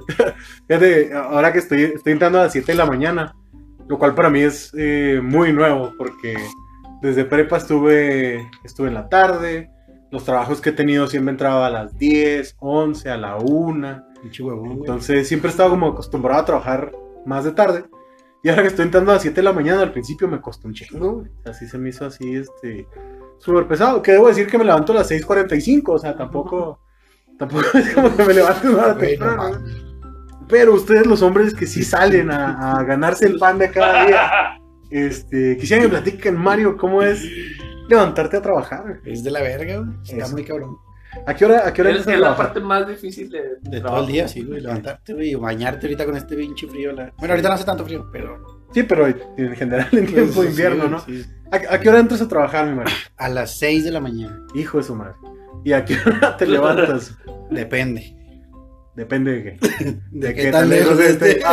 fíjate, ahora que estoy, estoy entrando a las 7 de la mañana, lo cual para mí es eh, muy nuevo, porque desde prepa estuve, estuve en la tarde, los trabajos que he tenido siempre entraba a las 10, 11, a la 1. Pinche huevón, güey. Entonces siempre he estado como acostumbrado a trabajar más de tarde. Y ahora que estoy entrando a las 7 de la mañana, al principio me costó un chingo. Así se me hizo así, este, súper pesado. Que debo decir que me levanto a las 6.45, o sea, tampoco, [laughs] tampoco es como que me levanto una hora temprano. Pero ustedes los hombres que sí salen a, a ganarse el pan de cada día, [laughs] este, quisiera que platiquen, Mario, ¿cómo es levantarte a trabajar? Es de la verga, güey. Está Eso. muy cabrón. ¿A qué hora, a qué hora es, es la parte más difícil de, De todo el día, sí, güey. Levantarte, güey. Y bañarte ahorita con este pinche frío. la- Bueno, ahorita no hace tanto frío, pero. Sí, pero en general en tiempo de invierno, ¿no? sí. ¿A, a qué hora entras a trabajar, mi Mario? A las 6 de la mañana. Hijo de su madre. ¿Y a qué hora te [laughs] levantas? Depende. Depende de qué. [laughs] De qué tan lejos esté. esté.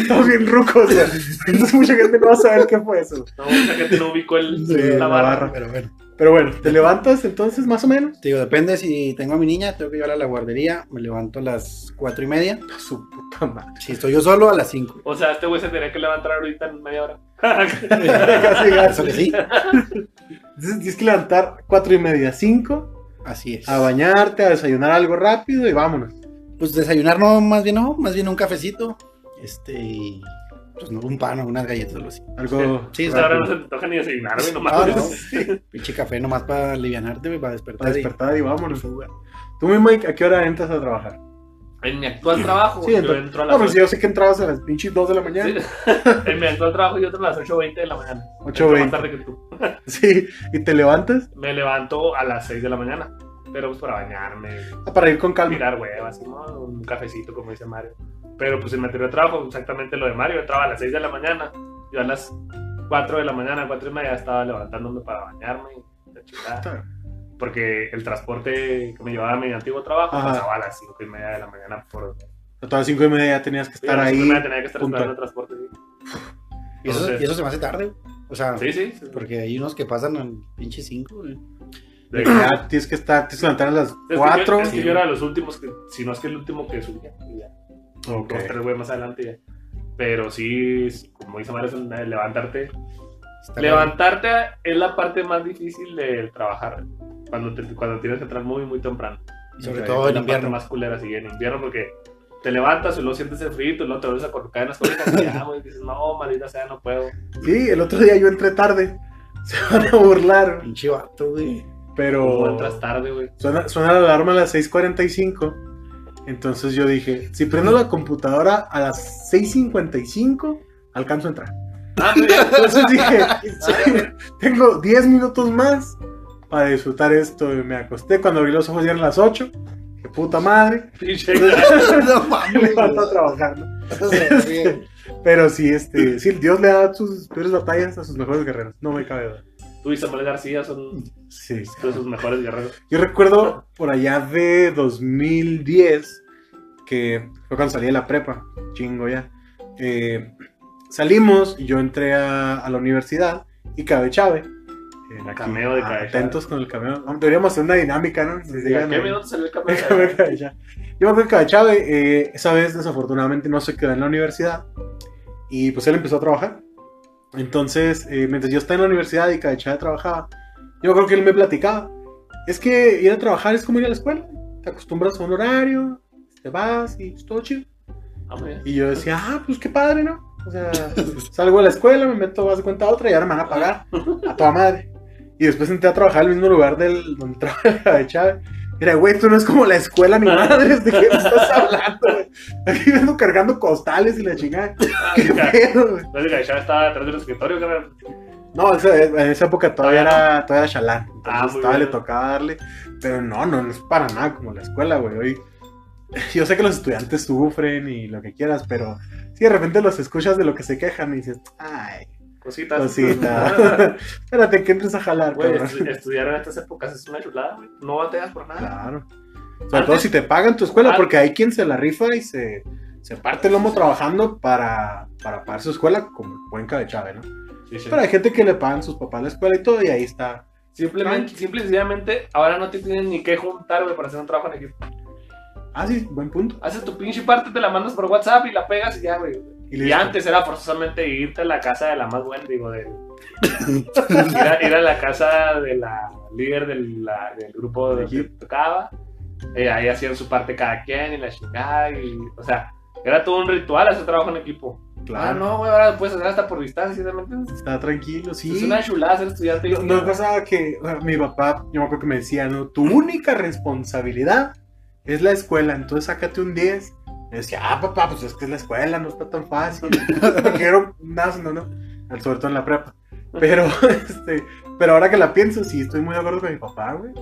Estamos bien rucos. güey. Entonces mucha gente no va a saber qué fue eso. No, mucha gente no ubicó el, Sí, la la barra. barra. Pero bueno, Pero bueno, ¿te levantas entonces más o menos? te digo, depende si tengo a mi niña, tengo que llevarla a la guardería, me levanto a las cuatro y media. Su puta madre. Si estoy yo solo, a las 5. O sea, este güey se tenía que levantar ahorita en media hora. [laughs] Casi, Eso casi. que sí, Entonces tienes que levantar cuatro y media, cinco, así es. a bañarte, a desayunar algo rápido y vámonos. Pues desayunar no, más bien no, más bien un cafecito. Este, y, pues no, un pan o unas galletas o algo así. Algo Sí, ahora no se te toca ni desayunar, güey, nomás. Ah, no. Pinche café nomás para alivianarte, güey, para despertar. para y- despertar y vámonos. Tú, mi Mike, ¿a qué hora entras a trabajar? En mi actual trabajo, Sí, yo entro a No, las pues yo sé que entrabas a las pinches 2 de la mañana. Sí. [laughs] En mi actual trabajo yo entro a las 8.20 de la mañana. 8:20. Entro Más tarde que tú. [laughs] Sí, y te levantas Me levanto a las 6 de la mañana. Pero pues para bañarme, ah, para ir con calma. mirar huevas, ¿no? un cafecito, como dice Mario. Pero pues en materia de trabajo, exactamente lo de Mario. Entraba a las 6 de la mañana. Yo a las 4 de la mañana, 4 y media, estaba levantándome para bañarme. la chingada. Porque el transporte que me llevaba a mi antiguo trabajo Ajá. pasaba a las 5 y media de la mañana por A todas las 5 y media ya tenías que Sí, estar a las cinco y ahí. media tenía que estar esperando el transporte. sí. Y eso, y eso se me hace tarde. O sea, Sí, sí. sí. porque hay unos que pasan al pinche 5, güey. De que ya tienes que estar, tienes que levantar a las Es que yo- 4. Es que yo era de los últimos, que, si no es que el último que subía. y ya. Ok. Dos, tres güey más adelante ya. Pero sí, como dice Mario, levantarte. Está Levantarte es la parte más difícil de trabajar. Cuando, te- cuando tienes que entrar muy, muy temprano. Y sobre Ok, todo en la invierno. parte más culera, sí, en invierno, porque te levantas y luego sientes el frío y luego te vuelves a colocar en las cobijas y ya, güey, dices, no, maldita sea, no puedo. Sí, el otro día yo entré tarde. [laughs] Se van a burlar, Pinche vato, güey. Pero entras tarde, güey. suena, suena la alarma a las 6:45. Entonces yo dije, si prendo la computadora a las 6:55, alcanzo a entrar. Ah. Entonces dije, sí, tengo 10 minutos más para disfrutar esto. Y me acosté cuando abrí los ojos ya eran las 8. Qué puta madre. Pinche- [laughs] no Me mames. levanto a trabajar, ¿no? Pero sí, este, sí, Dios le da sus peores batallas a sus mejores guerreros. No me cabe duda. Tú y Samuel García son Sí. de sus mejores guerreros. Yo recuerdo por allá de 2010, que fue cuando salí de la prepa, chingo ya. eh, salimos y yo entré a, a la universidad y Cabe Chave. eh, aquí, Cameo de Cabe. Atentos con el cameo. Deberíamos hacer una dinámica, ¿no? Sí, Nos ¿A digan, qué eh, minuto salió el? [laughs] Chave. Yo me acuerdo que Cabe Chave, eh, esa vez desafortunadamente no se quedó en la universidad y pues él empezó a trabajar. Entonces, eh, mientras yo estaba en la universidad y Cabe Chave trabajaba, yo creo que él me platicaba. Es que ir a trabajar es como ir a la escuela. Te acostumbras a un horario, te vas y es todo chido. Ah. Y yo decía, ah, pues qué padre, ¿no? O sea, [laughs] salgo de la escuela, me meto, vas de cuenta a otra y ahora me van a pagar a toda madre. Y después entré a trabajar en el mismo lugar del donde [laughs] trabaja de Chávez. Mira, güey, esto no es como la escuela ni [laughs] madres, ¿de qué me estás hablando, güey? Aquí vengo cargando costales y la chingada. Ah, ¿Qué pedo, güey? Gaisha estaba detrás del escritorio, carnal. No, esa- en esa época todavía era, todavía era chalán. Entonces Ah, todavía le bien. tocaba darle. Pero no, no, no es para nada como la escuela, güey. Hoy, [laughs] yo sé que los estudiantes sufren y lo que quieras, pero si de repente los escuchas de lo que se quejan y dices, ay, Cositas. cosita. [laughs] Espérate que entres a jalar, Güey, estu- estudiar en estas épocas es una chulada, güey. No bateas por nada. Claro. Sobre Antes- todo si te pagan tu escuela, porque hay quien se la rifa y se, se parte el lomo trabajando para, para pagar su escuela como el buen cabechave, ¿no? Sí, sí. Pero hay gente que le pagan sus papás la escuela y todo, y ahí está. Simplemente, simple y sencillamente, ahora no te tienen ni que juntar, güey, para hacer un trabajo en equipo. Ah, sí, buen punto. Haces tu pinche parte, te la mandas por WhatsApp y la pegas y ya, güey. Y antes era forzosamente irte a la casa de la más buena, digo, de... [laughs] ir, a, ir a la casa de la líder del, la- del grupo de que tocaba. Eh, ahí hacían su parte cada quien y la chingada. Y, o sea, era todo un ritual hacer trabajo en equipo. Claro. Ah, no, güey, ahora puedes hacer hasta por distancia, ¿sí? ¿me entiendes? Está tranquilo, sí. Es una chulada ser estudiante. No, no pasaba que o sea, mi papá, yo me acuerdo que me decía, no, tu única responsabilidad es la escuela, entonces sácate un 10. Y decía, ah, papá, pues es que es la escuela, no está tan fácil. [laughs] No quiero nada, no, no, sobre todo en la prepa. Pero, [laughs] este, pero ahora que la pienso, sí, estoy muy de acuerdo con mi papá, güey.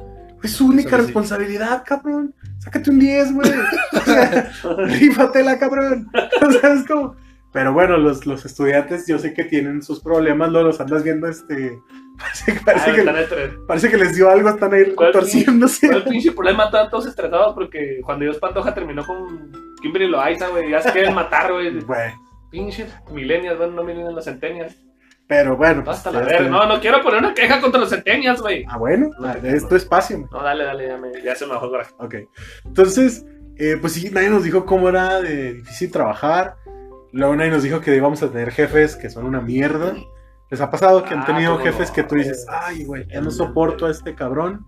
Es su única Eso sí. responsabilidad, cabrón. Sácate un 10, güey. O sea, [laughs] rífatela, cabrón. O sea, es como... Pero bueno, los, los estudiantes yo sé que tienen sus problemas, ¿no? Los andas viendo, este... Parece, que- parece Ah, que, parece que les dio algo, están ahí ¿Cuál torciéndose. ¿Cuál pinche problema? Todos estresados porque Juan Dios Pantoja terminó con Kimberly Loaiza, güey. Ya se quieren matar, güey. [laughs] Güey, Pinche millennials, bueno, no millennials, los centennials. Pero bueno. pues, Hasta la verga. está. No, no quiero poner una queja contra los centennials, güey. Ah, bueno, No, es tu espacio. No, dale, dale, ya, me- ya se me bajó el coraje. Ok. Entonces, eh, pues sí, nadie nos dijo cómo era de difícil trabajar. Luego nadie nos dijo que íbamos a tener jefes que son una mierda. ¿Les ha pasado que han Ah, tenido jefes no. que tú dices, ay, güey, ya no soporto a este cabrón?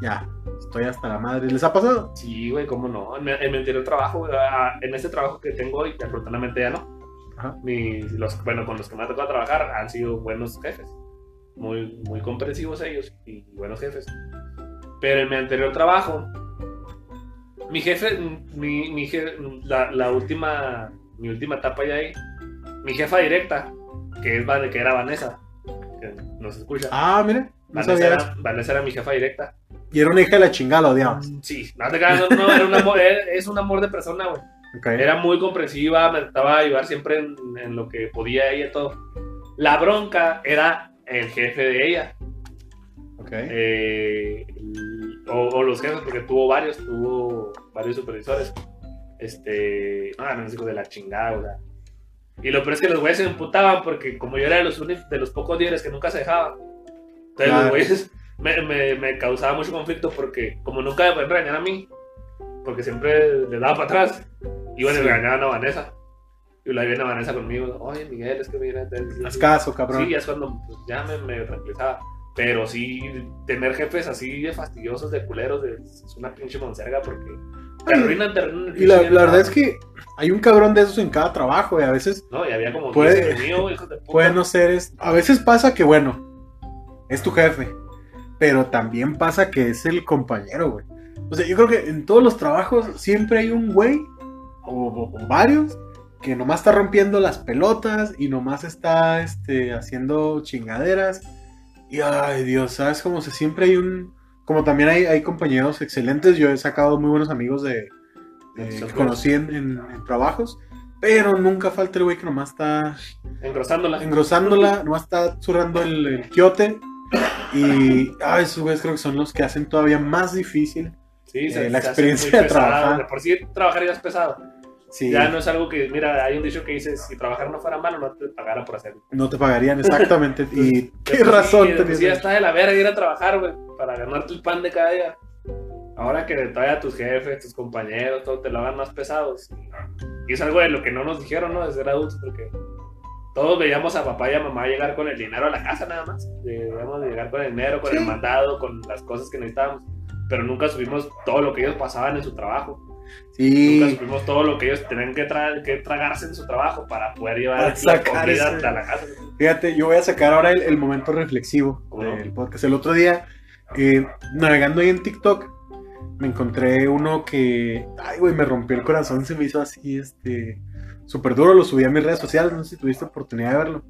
Ya, estoy hasta la madre. ¿Les ha pasado? Sí, güey, cómo no. En, mi- en mi anterior trabajo, güey, ah, en este trabajo que tengo hoy, que afortunadamente ya no. Ajá. Mis, los, bueno, con los que me ha tocado trabajar han sido buenos jefes. Muy, muy comprensivos ellos y buenos jefes. Pero en mi anterior trabajo, mi jefe, mi, mi je- la, la última, mi última etapa ya ahí, mi jefa directa, que, es, que era Vanessa, que nos escucha. Ah, mire, no Vanessa, era, eso. Vanessa era mi jefa directa. Y era una hija de la chingada, la odiabas. Sí, no te no, era un amor, es un amor de persona, güey. Ok. Era muy comprensiva, me trataba de ayudar siempre en, en lo que podía ella y todo. La bronca era el jefe de ella, ok. eh, o, o los jefes, porque tuvo varios, tuvo varios supervisores. Este, ah, no, hijos de la chingada, güey. Y lo peor es que los güeyes se emputaban porque como yo era de los, de los pocos líderes que nunca se dejaban. Entonces Claro. los güeyes me, me, me causaba mucho conflicto porque como nunca me podían regañar a mí, porque siempre le daba para atrás, iban y Sí. regañaban a Vanessa. Y la viene Vanessa conmigo, oye Miguel, es que mira, Haz caso, cabrón. Sí, ya es cuando pues, ya me, me tranquilizaba. Pero sí, tener jefes así de fastidiosos, de culeros, de- es una pinche monserga porque te arruinan, te arruinan Y la, la verdad es que hay un cabrón de esos en cada trabajo, y a veces No, y había como Puede- 10 en el mío, hijos de puta. puede no ser. es- A veces pasa que, bueno, es tu jefe, pero también pasa que es el compañero, güey. O sea, yo creo que en todos los trabajos siempre hay un güey, o, o- o varios, que nomás está rompiendo las pelotas y nomás está este, haciendo chingaderas. Y ay, Dios, ¿sabes? Como siempre hay un. Como también hay, hay compañeros excelentes. Yo he sacado muy buenos amigos de, de- Sí, que conocí en, en- en trabajos. Pero nunca falta el güey que nomás está Engrosándola. engrosándola, nomás está zurrando el, el quiote. Y esos güeyes creo que son los que hacen todavía más difícil. Sí, eh, la experiencia de trabajar. pesado. Por sí, trabajar ya es pesado. Sí, Ya no es algo que, mira, hay un dicho que dice: si trabajar no fuera malo, no te pagara por hacerlo. no te pagarían exactamente. [laughs] y qué sí- razón por tenías sí ya está de la verga ir a trabajar, güey, para ganarte el pan de cada día. Ahora que todavía tus jefes, tus compañeros, todo te lo hagan más pesados. Y es algo de lo que no nos dijeron, ¿no? De ser adultos, porque todos veíamos a papá y a mamá llegar con el dinero a la casa nada más. Debíamos de llegar con el dinero, con Sí. el mandado, con las cosas que necesitábamos. Pero nunca supimos todo lo que ellos pasaban en su trabajo. Nunca Sí, supimos todo lo que ellos tenían que, tra- que tragarse en su trabajo para poder llevar Para la comida ese- hasta la casa. fíjate, yo voy a sacar ahora el, el momento reflexivo del podcast. El otro día, eh, navegando ahí en TikTok, me encontré uno que, ay, güey, me rompió el corazón, se me hizo así, este, súper duro. Lo subí a mis redes sociales, no sé si tuviste oportunidad de verlo.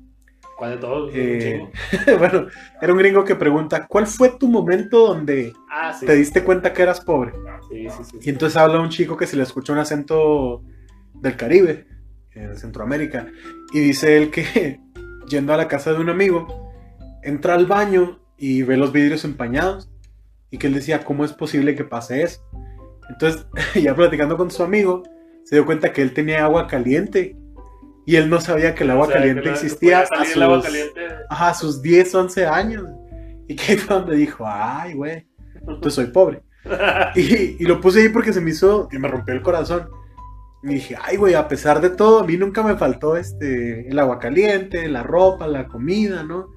¿Cuál de todos? Eh, [laughs] bueno, era un gringo que pregunta, ¿cuál fue tu momento donde Ah, sí. te diste cuenta que eras pobre? Sí, sí, sí. Y entonces habla un chico que se le escucha un acento del Caribe, eh, de Centroamérica, y dice él que [laughs] yendo a la casa de un amigo, entra al baño y ve los vidrios empañados, y que él decía, ¿cómo es posible que pase eso? Entonces, [laughs] ya platicando con su amigo, se dio cuenta que él tenía agua caliente, y él no sabía que el agua O sea, caliente no- existía a sus, caliente. ajá, a sus 10, 11 años. Y que fue donde dijo, ay, güey, entonces soy pobre. [laughs] Y, y lo puse ahí porque se me hizo, que me rompió el corazón. Y dije, ay, güey, a pesar de todo, a mí nunca me faltó este, el agua caliente, la ropa, la comida, ¿no?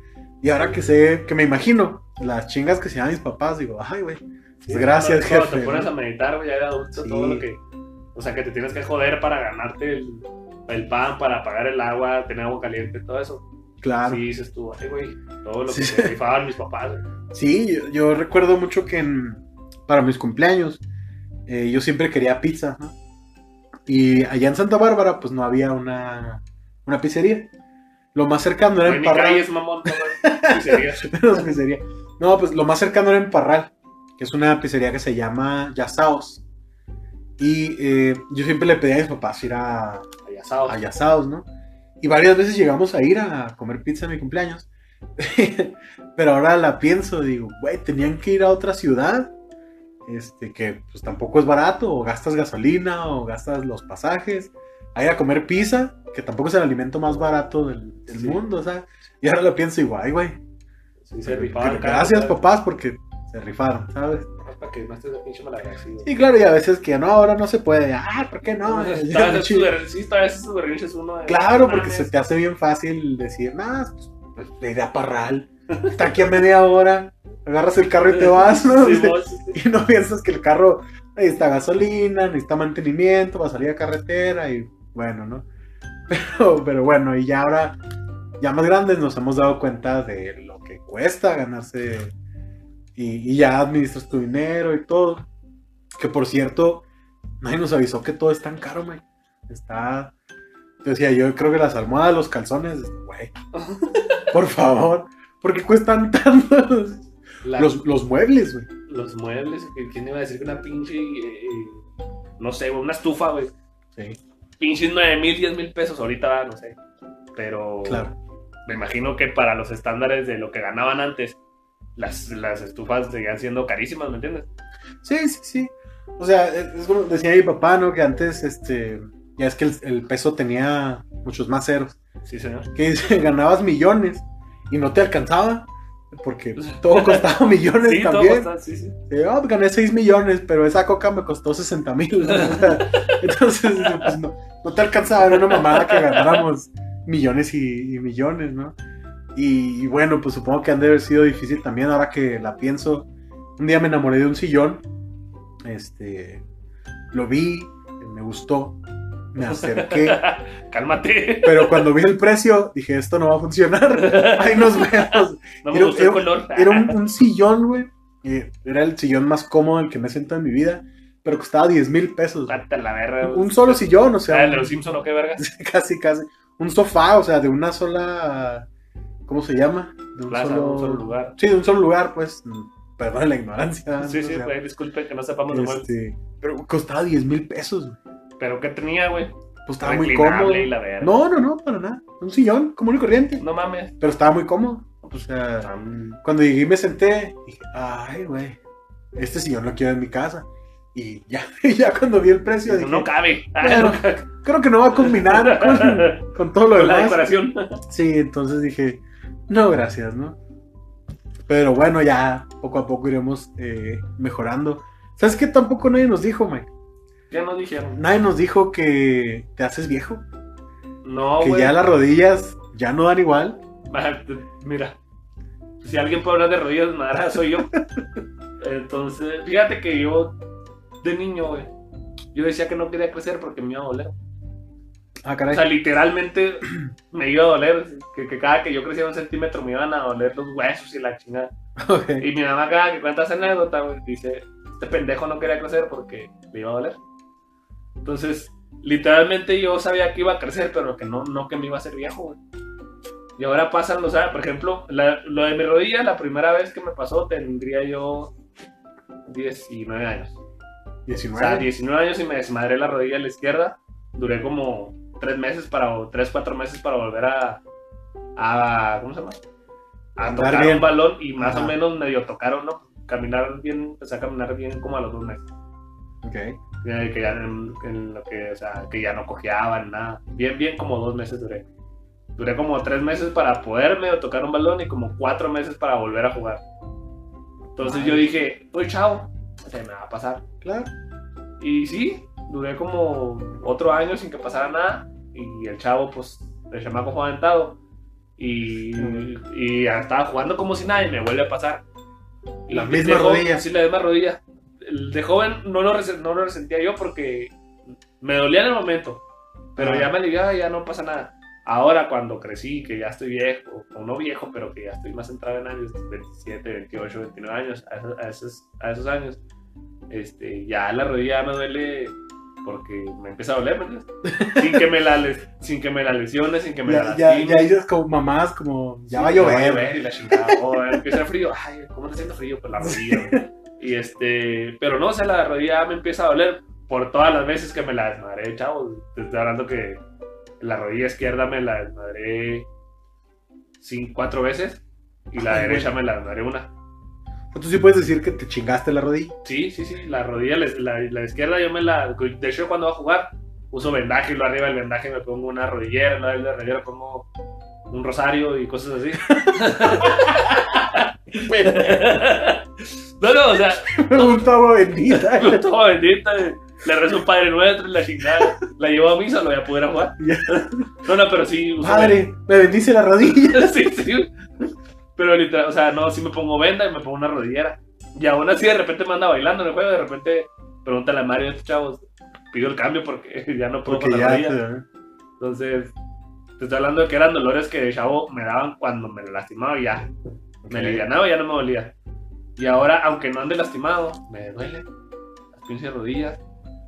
Y ahora que sé, que me imagino las chingas que se dan mis papás, digo, ay, güey, Sí, gracias, cuando- cuando jefe, te pones ¿no? a meditar, güey, ya de adulto, Sí. todo lo que. O sea, que te tienes que joder para ganarte el, el pan, para pagar el agua, tener agua caliente, todo eso. claro. Sí, dices tú, ay, güey, todo lo Sí. que se rifaban mis papás, güey. Sí, yo, yo recuerdo mucho que en- para mis cumpleaños eh, yo siempre quería pizza, ¿no? Y allá en Santa Bárbara, pues no había una, una pizzería. Lo más cercano No era en Parral. calles, mamón, no. [laughs] Pizzería. No, pues lo más cercano era en Parral, que es una pizzería que se llama Yasaos. Y eh, yo siempre le pedía a mis papás ir a, a Yasaos, ¿no? Y varias veces llegamos a ir a comer pizza en mi cumpleaños. [laughs] Pero ahora la pienso, digo, güey, tenían que ir a otra ciudad, este, que pues tampoco es barato, o gastas gasolina, o gastas los pasajes, a ir a comer pizza, que tampoco es el alimento más barato del, del Sí. mundo, o sea, y ahora lo pienso igual, güey. Sí, se rifaban. Gracias, papá. papás, porque se rifaron, ¿sabes? Para que no estés de pinche malagradecido. Y claro, y a veces que no, ahora no se puede. Ah, ¿por qué no? [laughs] Sí, su berrinche es uno. de- Claro, no porque se te hace bien fácil decir, nah, pues le iré a Parral. Está aquí a media hora. Agarras el carro y te vas, ¿no? [laughs] Sí, vos, sí, sí. Y no piensas que el carro necesita gasolina, necesita mantenimiento, va a salir a carretera y bueno, ¿no? [laughs] Pero, pero bueno, y ya ahora, ya más grandes, nos hemos dado cuenta de lo que cuesta ganarse y, y ya administras tu dinero y todo. Que por cierto, nadie nos avisó que todo es tan caro, güey. Está. Te decía, yo creo que las almohadas, los calzones, güey. [laughs] Por favor. ¿Por qué cuestan tanto los, La- los, los muebles, güey? los muebles, ¿quién iba a decir que una pinche, eh, eh, no sé, una estufa, güey, Sí, pinches 9 mil, 10 mil pesos, ahorita va, no sé, pero claro. me imagino que para los estándares de lo que ganaban antes, las, las estufas seguían siendo carísimas, ¿me entiendes? Sí, sí, sí. O sea, es como decía mi papá, ¿no? Que antes, este, ya es que el, el peso tenía muchos más ceros. Sí, señor. Que [laughs] ganabas millones y no te alcanzaba. Porque todo costaba [laughs] millones Sí, todo también. está, sí, sí. Sí, ah, gané 6 millones, pero esa coca me costó 60 mil. [laughs] entonces, pues no, no te alcanzaba, era una mamada que ganáramos millones y, y millones, ¿no? Y, y bueno, pues supongo que han de haber sido difícil también, ahora que la pienso. Un día me enamoré de un sillón, este, lo vi, me gustó, me acerqué, [laughs] Cálmate. pero cuando vi el precio dije, esto no va a funcionar, [laughs] ahí nos vemos. [laughs] No me Era- gustó el color. Era un, un sillón, güey. eh, Era el sillón más cómodo el que me he sentado en mi vida. Pero costaba 10 mil pesos. la verga. Un solo sillón, o Ah, sea. el de los Simpson o qué vergas. casi, casi. Un sofá, o sea, de una sola. ¿Cómo se llama? De un, Plaza, solo... un solo lugar. Sí, de un solo lugar, pues. Perdón la ignorancia. Sí, ¿no? sí, güey, disculpe que no sepamos de este, Pero costaba 10 mil pesos, güey. Pero ¿qué tenía, güey? Pues estaba muy cómodo. y la verga. No, no, no, para nada. Un sillón común y corriente. No mames. Pero estaba muy cómodo. O sea, tan- Cuando llegué y me senté, dije, ay, güey, este sillón lo quiero en mi casa. Y ya, [laughs] ya cuando vi el precio, dije, no cabe. Ah, no cabe. creo que no va a combinar con, con todo lo Con [laughs] la demás. decoración. Sí, entonces dije, no, gracias, ¿no? Pero bueno, ya poco a poco iremos eh, mejorando. ¿Sabes qué? Tampoco nadie nos dijo, Mike. Ya nos dijeron. Nadie nos dijo que te haces viejo. No, que güey. ya las rodillas ya no dan igual. Ah, Mira, si alguien puede hablar de rodillas, nada, soy yo. [laughs] Entonces, fíjate que yo, de niño, güey, yo decía que no quería crecer porque me iba a doler. Ah, O caray. sea, literalmente [clears throat] me iba a doler. Que, que cada que yo crecía un centímetro me iban a doler los huesos y la chingada. [laughs] Ok. Y mi mamá, cada que cuenta esa anécdota, dice: Este pendejo no quería crecer porque le iba a doler. Entonces, literalmente yo sabía que iba a crecer, pero que no, no que me iba a hacer viejo, güey. Y ahora pasan los años, por ejemplo, la- lo de mi rodilla, la primera vez que me pasó, tendría yo 19 años. O sea, 19. 19 años y me desmadré la rodilla a la izquierda. Duré como 3 meses para, o 3, 4 meses para volver a, a ¿cómo se llama? A Andar tocar bien. un balón y más Ajá. o menos medio tocaron, ¿no? Caminar bien, empecé a caminar bien como a los dos meses. Ok. Eh, Que ya, en, en lo que, o sea, que ya no cojeaba ni nada. Bien, bien como dos meses duré. Duré como tres meses para poder medio tocar un balón y como cuatro meses para volver a jugar. Entonces yo dije, uy, chao, se me va a pasar. Claro. Y sí, duré como otro año sin que pasara nada. Y el chavo, pues, el chamaco fue aventado. Y, y estaba jugando como si nada y me vuelve a pasar. Y La misma joven- rodilla. Sí, la misma rodilla. De joven no lo, no lo resentía yo porque me dolía en el momento. Pero Ajá. ya me aliviaba y ya no pasa nada. Ahora cuando crecí, que ya estoy viejo, o no viejo, pero que ya estoy más centrado en años, 27, 28, 29 años, a esos, a esos, a esos años, este, ya la rodilla me duele porque me empieza a doler. Sin que me la, les- sin que me la lesione, sin que me la Ya, ya, lastime. ya dices como mamás, como ya Sí, va a llover. y la chingada. O empieza el frío. Ay, ¿cómo está haciendo frío? Pues la rodilla. Y este, pero no, o sea, la rodilla me empieza a doler por todas las veces que me la desmadré, chavos. Te estoy hablando que la rodilla izquierda me la desmadré cinco, cuatro veces y la Ay, derecha me la desmadré una. Tú sí puedes decir que te chingaste la rodilla. Sí, sí, sí, la rodilla, la, la- izquierda yo me la... De hecho, cuando va a jugar, uso vendaje y lo arriba del vendaje me pongo una rodillera, de la rodillera pongo un rosario y cosas así. [laughs] no, no, o sea, [laughs] Un agua bendita. [laughs] todo bendita. Le rezo un Padre Nuestro y la chingada. La llevo a misa, lo voy a poder jugar. No, no, pero sí. Padre, me bendice la rodilla. sí, sí. Pero literal, o sea, no, sí me pongo venda y me pongo una rodillera. Y aún así de repente me anda bailando en el juego, de repente pregúntale a Mario, estos chavos, pido el cambio porque [laughs] ya no puedo Porque con la rodilla. te- Entonces, te estoy hablando de que eran dolores que de chavo me daban cuando me lastimaba y ya. Me Ok. alivianaba y ya no me dolía. Y ahora, aunque no ande lastimado, me duele las pinches rodillas.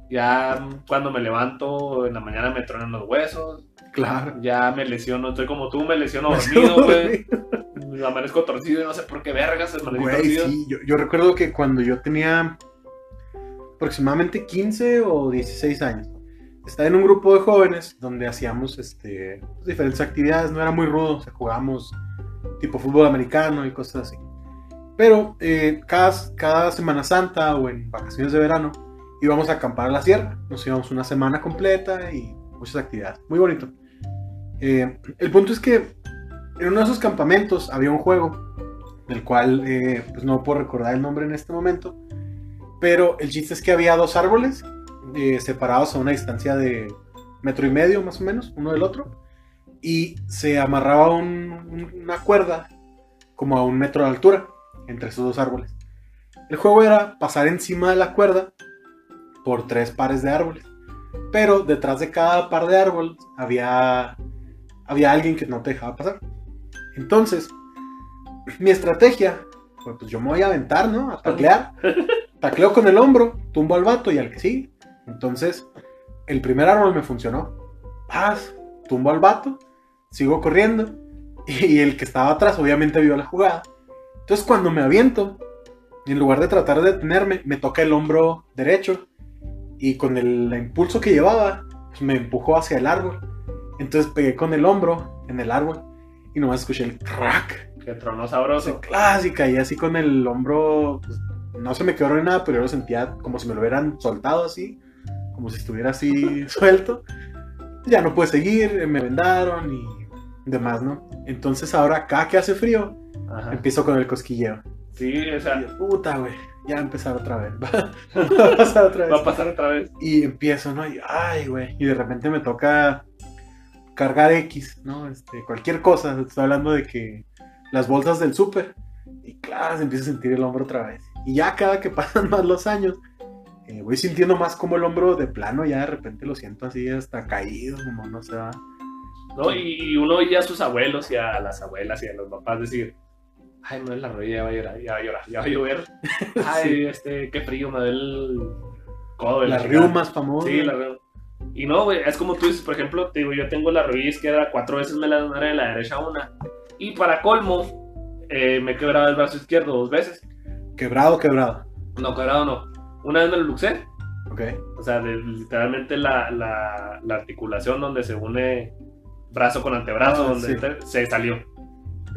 Ya cuando me levanto en la mañana me tronan los huesos. Claro. Ya me lesiono, estoy como tú, me lesiono [laughs] dormido, güey. [laughs] Amanezco torcido y no sé por qué vergas Güey, torcido. sí, yo, yo recuerdo que cuando yo tenía aproximadamente 15 o 16 años, estaba en un grupo de jóvenes donde hacíamos este, pues, diferentes actividades, no era muy rudo, o sea, jugábamos tipo fútbol americano y cosas así. Pero eh, cada, cada Semana Santa o en vacaciones de verano íbamos a acampar a la sierra, nos íbamos una semana completa y muchas actividades, muy bonito. Eh, el punto es que en uno de esos campamentos había un juego del cual eh, pues no puedo recordar el nombre en este momento, pero el chiste es que había dos árboles eh, separados a una distancia de metro y medio más o menos, uno del otro, y se amarraba un- un- una cuerda como a un metro de altura entre esos dos árboles. El juego era pasar encima de la cuerda por tres pares de árboles, pero detrás de cada par de árboles había, había alguien que no te dejaba pasar. Entonces, mi estrategia pues yo me voy a aventar, ¿no? A taclear. [laughs] Tacleo con el hombro, tumbo al vato y al que sigue. Entonces, el primer árbol me funcionó. Paz, tumbo al vato, sigo corriendo. [laughs] Y el que estaba atrás obviamente vio la jugada. Entonces, cuando me aviento, en lugar de tratar de detenerme, me toca el hombro derecho. Y con el impulso que llevaba, pues, me empujó hacia el árbol. Entonces pegué con el hombro en el árbol. Y nomás escuché el crack. Que tronó sabroso. clásica y así con el hombro, pues, no se me quebró ni nada, pero yo lo sentía como si me lo hubieran soltado así, como si estuviera así [laughs] suelto. Ya no pude seguir, me vendaron y demás, ¿no? Entonces ahora cada que hace frío, Ajá. empiezo con el cosquilleo. Sí, o sea, yo, puta, güey, ya va a empezar otra vez. [laughs] Va a pasar otra vez. va a pasar otra vez. Y empiezo, ¿no? Y, ay, güey. Y de repente me toca cargar X, ¿no? Este, cualquier cosa. Estoy hablando de que las bolsas del súper. Y claro, se empieza a sentir el hombro otra vez. Y ya cada que [laughs] pasan más los años, eh, voy sintiendo más como el hombro de plano, ya de repente lo siento así hasta caído, como no se va. ¿no? Y, uno oía a sus abuelos y a las abuelas y a los papás decir, ay, no es la rodilla, ya va a llorar, ya va a llorar, ya va a llover. [laughs] [laughs] Ay, Sí. este, qué frío, me duele el codo. Las chingada". riumas famosas. Sí, la riuma. Y no, güey, es como tú dices, por ejemplo, te digo, yo tengo la rodilla izquierda, cuatro veces me la donaron de la derecha una. Y para colmo, eh, me he quebrado el brazo izquierdo dos veces. Quebrado, quebrado. No, quebrado no. Una vez me lo luxé, Ok. o sea, de- literalmente la, la, la articulación donde se une brazo con antebrazo, Ah, donde sí. te- se salió.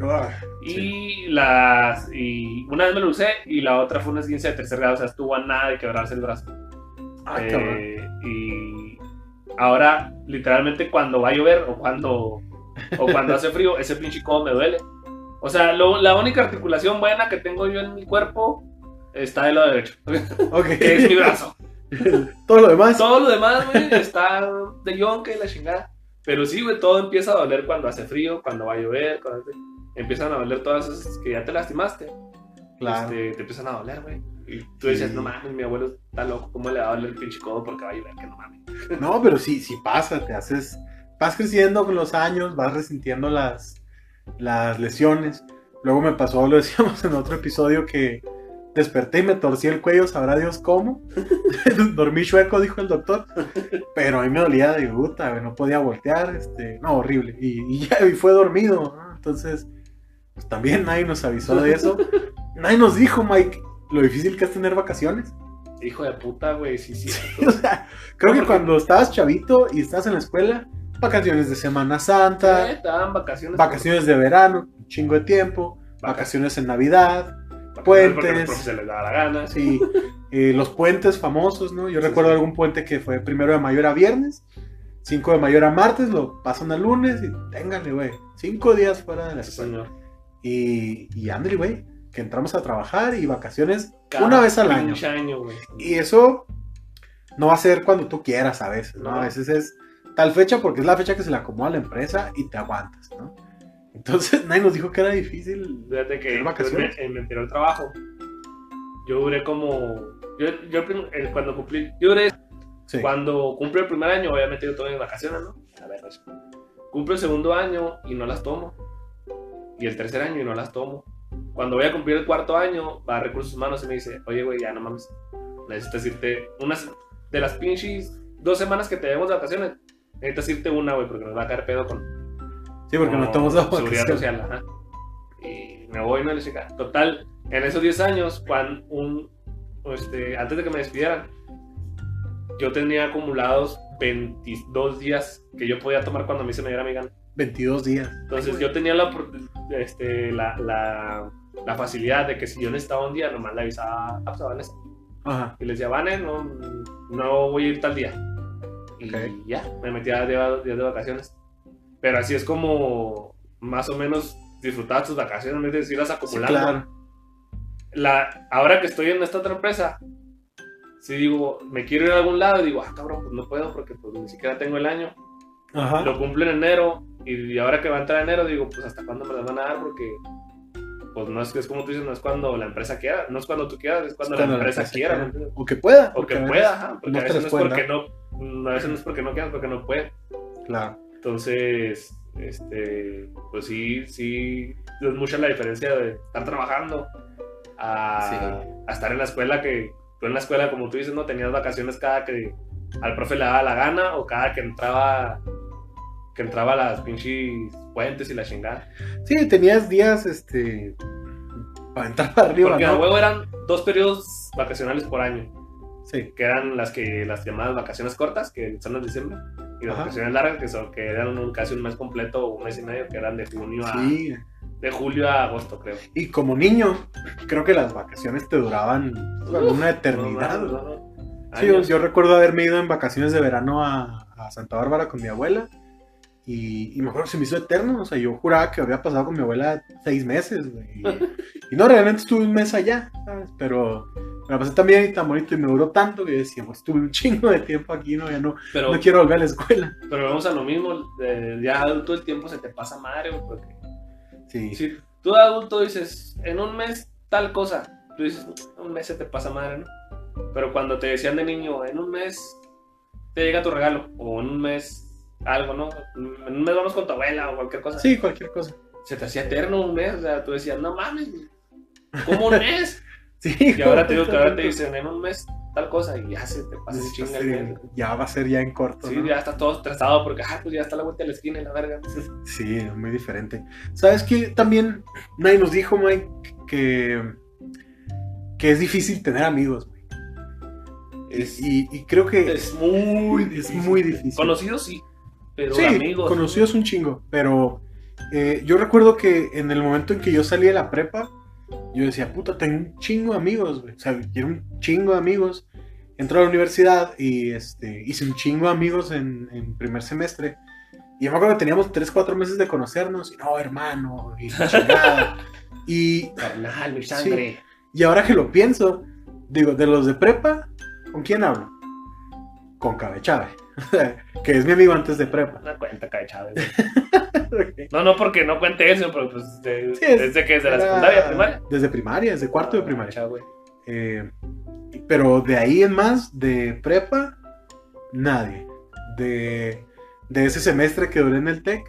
Ah, Y sí. las y una vez me lo usé y la otra fue una esguince de tercer grado, o sea, estuvo a nada de quebrarse el brazo. Ah, Eh, y ahora, literalmente, cuando va a llover o cuando, o cuando hace frío, ese pinche codo me duele. O sea, lo- la única articulación buena que tengo yo en mi cuerpo está del lado derecho, Ok. que es mi brazo. [laughs] Todo lo demás. Todo lo demás, güey, está de yonke y la chingada. Pero sí, güey, todo empieza a doler cuando hace frío, cuando va a llover, cuando hace- empiezan a doler todas esas que ya te lastimaste. Claro. Este, te empiezan a doler, güey. Y tú dices, Sí. no mames, mi abuelo está loco, ¿cómo le va a doler el pinche codo porque va a llover? Que no mames. [laughs] No, pero sí, sí pasa, te haces, vas creciendo con los años, vas resintiendo las, las lesiones. Luego me pasó, lo decíamos [laughs] en otro episodio, que desperté y me torcí el cuello, sabrá Dios cómo. [laughs] Dormí chueco, dijo el doctor. Pero a mí me dolía de puta, no podía voltear, este, no, horrible. Y, y ya y fue dormido, ¿no? Entonces, pues también nadie nos avisó de eso. Nadie nos dijo, Mike, lo difícil que es tener vacaciones. Hijo de puta, güey, sí, sí. [laughs] O sea, creo que cuando estabas chavito y estás en la escuela, vacaciones de Semana Santa, Eh, Estaban vacaciones. vacaciones de verano, un chingo de tiempo, vacaciones en Navidad, los puentes. se les daba la gana. Sí, eh, los puentes famosos, ¿no? Yo recuerdo algún puente que fue primero de mayo era viernes, 5 de mayo era martes, lo pasan a lunes y ténganle, güey. Cinco días fuera de la Sí, escuela. señor. Y, y ándale, güey, que entramos a trabajar y vacaciones Cada una vez al año. Y eso no va a ser cuando tú quieras a veces, ¿no? No. A veces es tal fecha porque es la fecha que se le acomoda a la empresa y te aguantas, ¿no? Entonces [laughs] nadie nos dijo que era difícil. Desde que ¿Tener yo vacaciones? en mi anterior trabajo, yo duré como. Yo, yo el el- cuando cumplí. Yo duré. Sí. Cuando cumplí el primer año, obviamente yo todo en vacaciones, ¿no? A ver, pues, Cumplo el segundo año y no las tomo. Y el tercer año y no las tomo. Cuando voy a cumplir el cuarto año, va a recursos humanos y me dice: Oye, güey, ya no mames. Necesitas irte. Unas de las pinches dos semanas que te demos de vacaciones. Necesitas irte una, güey, porque nos va a caer pedo con, Sí, porque no estamos dando seguridad social, ajá. Y me voy, no le chica. Total, en esos 10 años, cuando un, este, antes de que me despidieran, yo tenía acumulados 22 días que yo podía tomar cuando a mí se me diera mi gana. 22 días. Entonces yo tenía la, este, la, la, la facilidad de que si yo necesitaba un día, nomás le avisaba ah, pues, a Vanessa. Ajá. Y le decía, Vane, no, no voy a ir tal día. Y ya, me metía días días de vacaciones. Pero así es como más o menos disfrutar tus vacaciones, es decir, las Sí, acumulando. claro. La, ahora que estoy en esta otra empresa, si digo, me quiero ir a algún lado, digo, ah, cabrón, pues no puedo porque pues ni siquiera tengo el año. Ajá. Lo cumplo en enero, y ahora que va a entrar enero, digo, pues hasta cuándo me las van a dar, porque pues no es, es como tú dices, no es cuando la empresa quiera, no es cuando tú quieras, es cuando, Es cuando la empresa quiera. ¿me entiendes? O que pueda. O que pueda, ajá, porque no a veces no es porque no, a veces no es porque no quieran, porque no pueden. Claro. Entonces, este, pues sí, sí, es mucha la diferencia de estar trabajando a, Sí. a estar en la escuela que tú en la escuela, como tú dices, no tenías vacaciones cada que al profe le daba la gana o cada que entraba que entraba a las pinches puentes y la chingada. Sí, tenías días, este. Para entrar para arriba, Porque a ¿no? huevo eran dos periodos vacacionales por año. Sí. que eran las que las llamadas vacaciones cortas, que son las de diciembre, y las Ajá. vacaciones largas, que son que eran un- casi un mes completo o un mes y medio, que eran de junio a Sí. de julio a agosto, creo. Y como niño, creo que las vacaciones te duraban bueno, una eternidad. No, no, no. Sí, yo, yo recuerdo haberme ido en vacaciones de verano a, a Santa Bárbara con mi abuela. Y, y me acuerdo que se me hizo eterno. O sea, yo juraba que había pasado con mi abuela seis meses, güey. Y, [laughs] y no, realmente estuve un mes allá, ¿sabes? Pero me la pasé tan bien y tan bonito y me duró tanto que yo decía, pues estuve un [laughs] chingo de tiempo aquí, no, ya no, pero, no quiero volver a la escuela. pero vamos a lo mismo, ya adulto el tiempo se te pasa madre, güey, porque Sí, si tú de adulto dices, en un mes tal cosa, tú dices, un mes se te pasa madre, ¿no? Pero cuando te decían de niño, en un mes te llega tu regalo, o en un mes algo, ¿no? En un mes vamos con tu abuela o cualquier cosa. sí, cualquier cosa. se te hacía eterno un mes, o sea, tú decías, no mames, ¿cómo un mes? [laughs] Sí, Y ahora te digo que ahora te dicen, en un mes tal cosa, y ya se te pasa Sí, chinga el mes. ya va a ser ya en corto. Sí, ¿no? ya está todo estresado porque, ah, pues ya está la vuelta de la esquina y la verga. Sí, muy diferente. ¿Sabes qué? También nadie nos dijo, Mike, que, que es difícil tener amigos. Es, Y, y creo que es muy es difícil. muy difícil. Conocidos sí, pero sí, amigos. conocidos un chingo, pero eh, yo recuerdo que en el momento en que yo salí de la prepa, yo decía, puta, tengo un chingo de amigos, güey. O sea, quiero un chingo de amigos. Entré a la universidad y este, hice un chingo de amigos en, en primer semestre. Y yo me acuerdo que teníamos 3, 4 meses de conocernos. Y no, hermano, y chingada. [laughs] y, Carnal, y ahora que lo pienso, digo, de los de prepa, ¿con quién hablo? Con Cabe Chávez, [laughs] que es mi amigo antes de prepa. No cuenta, cae Chávez. [laughs] No, no porque no cuente eso, pero pues de- Sí, es- desde que desde la Era- secundaria, primaria. Desde primaria, desde cuarto de Ah, primaria. chao, güey. Eh, pero de ahí en más, de prepa, nadie. De, de ese semestre que duré en el TEC,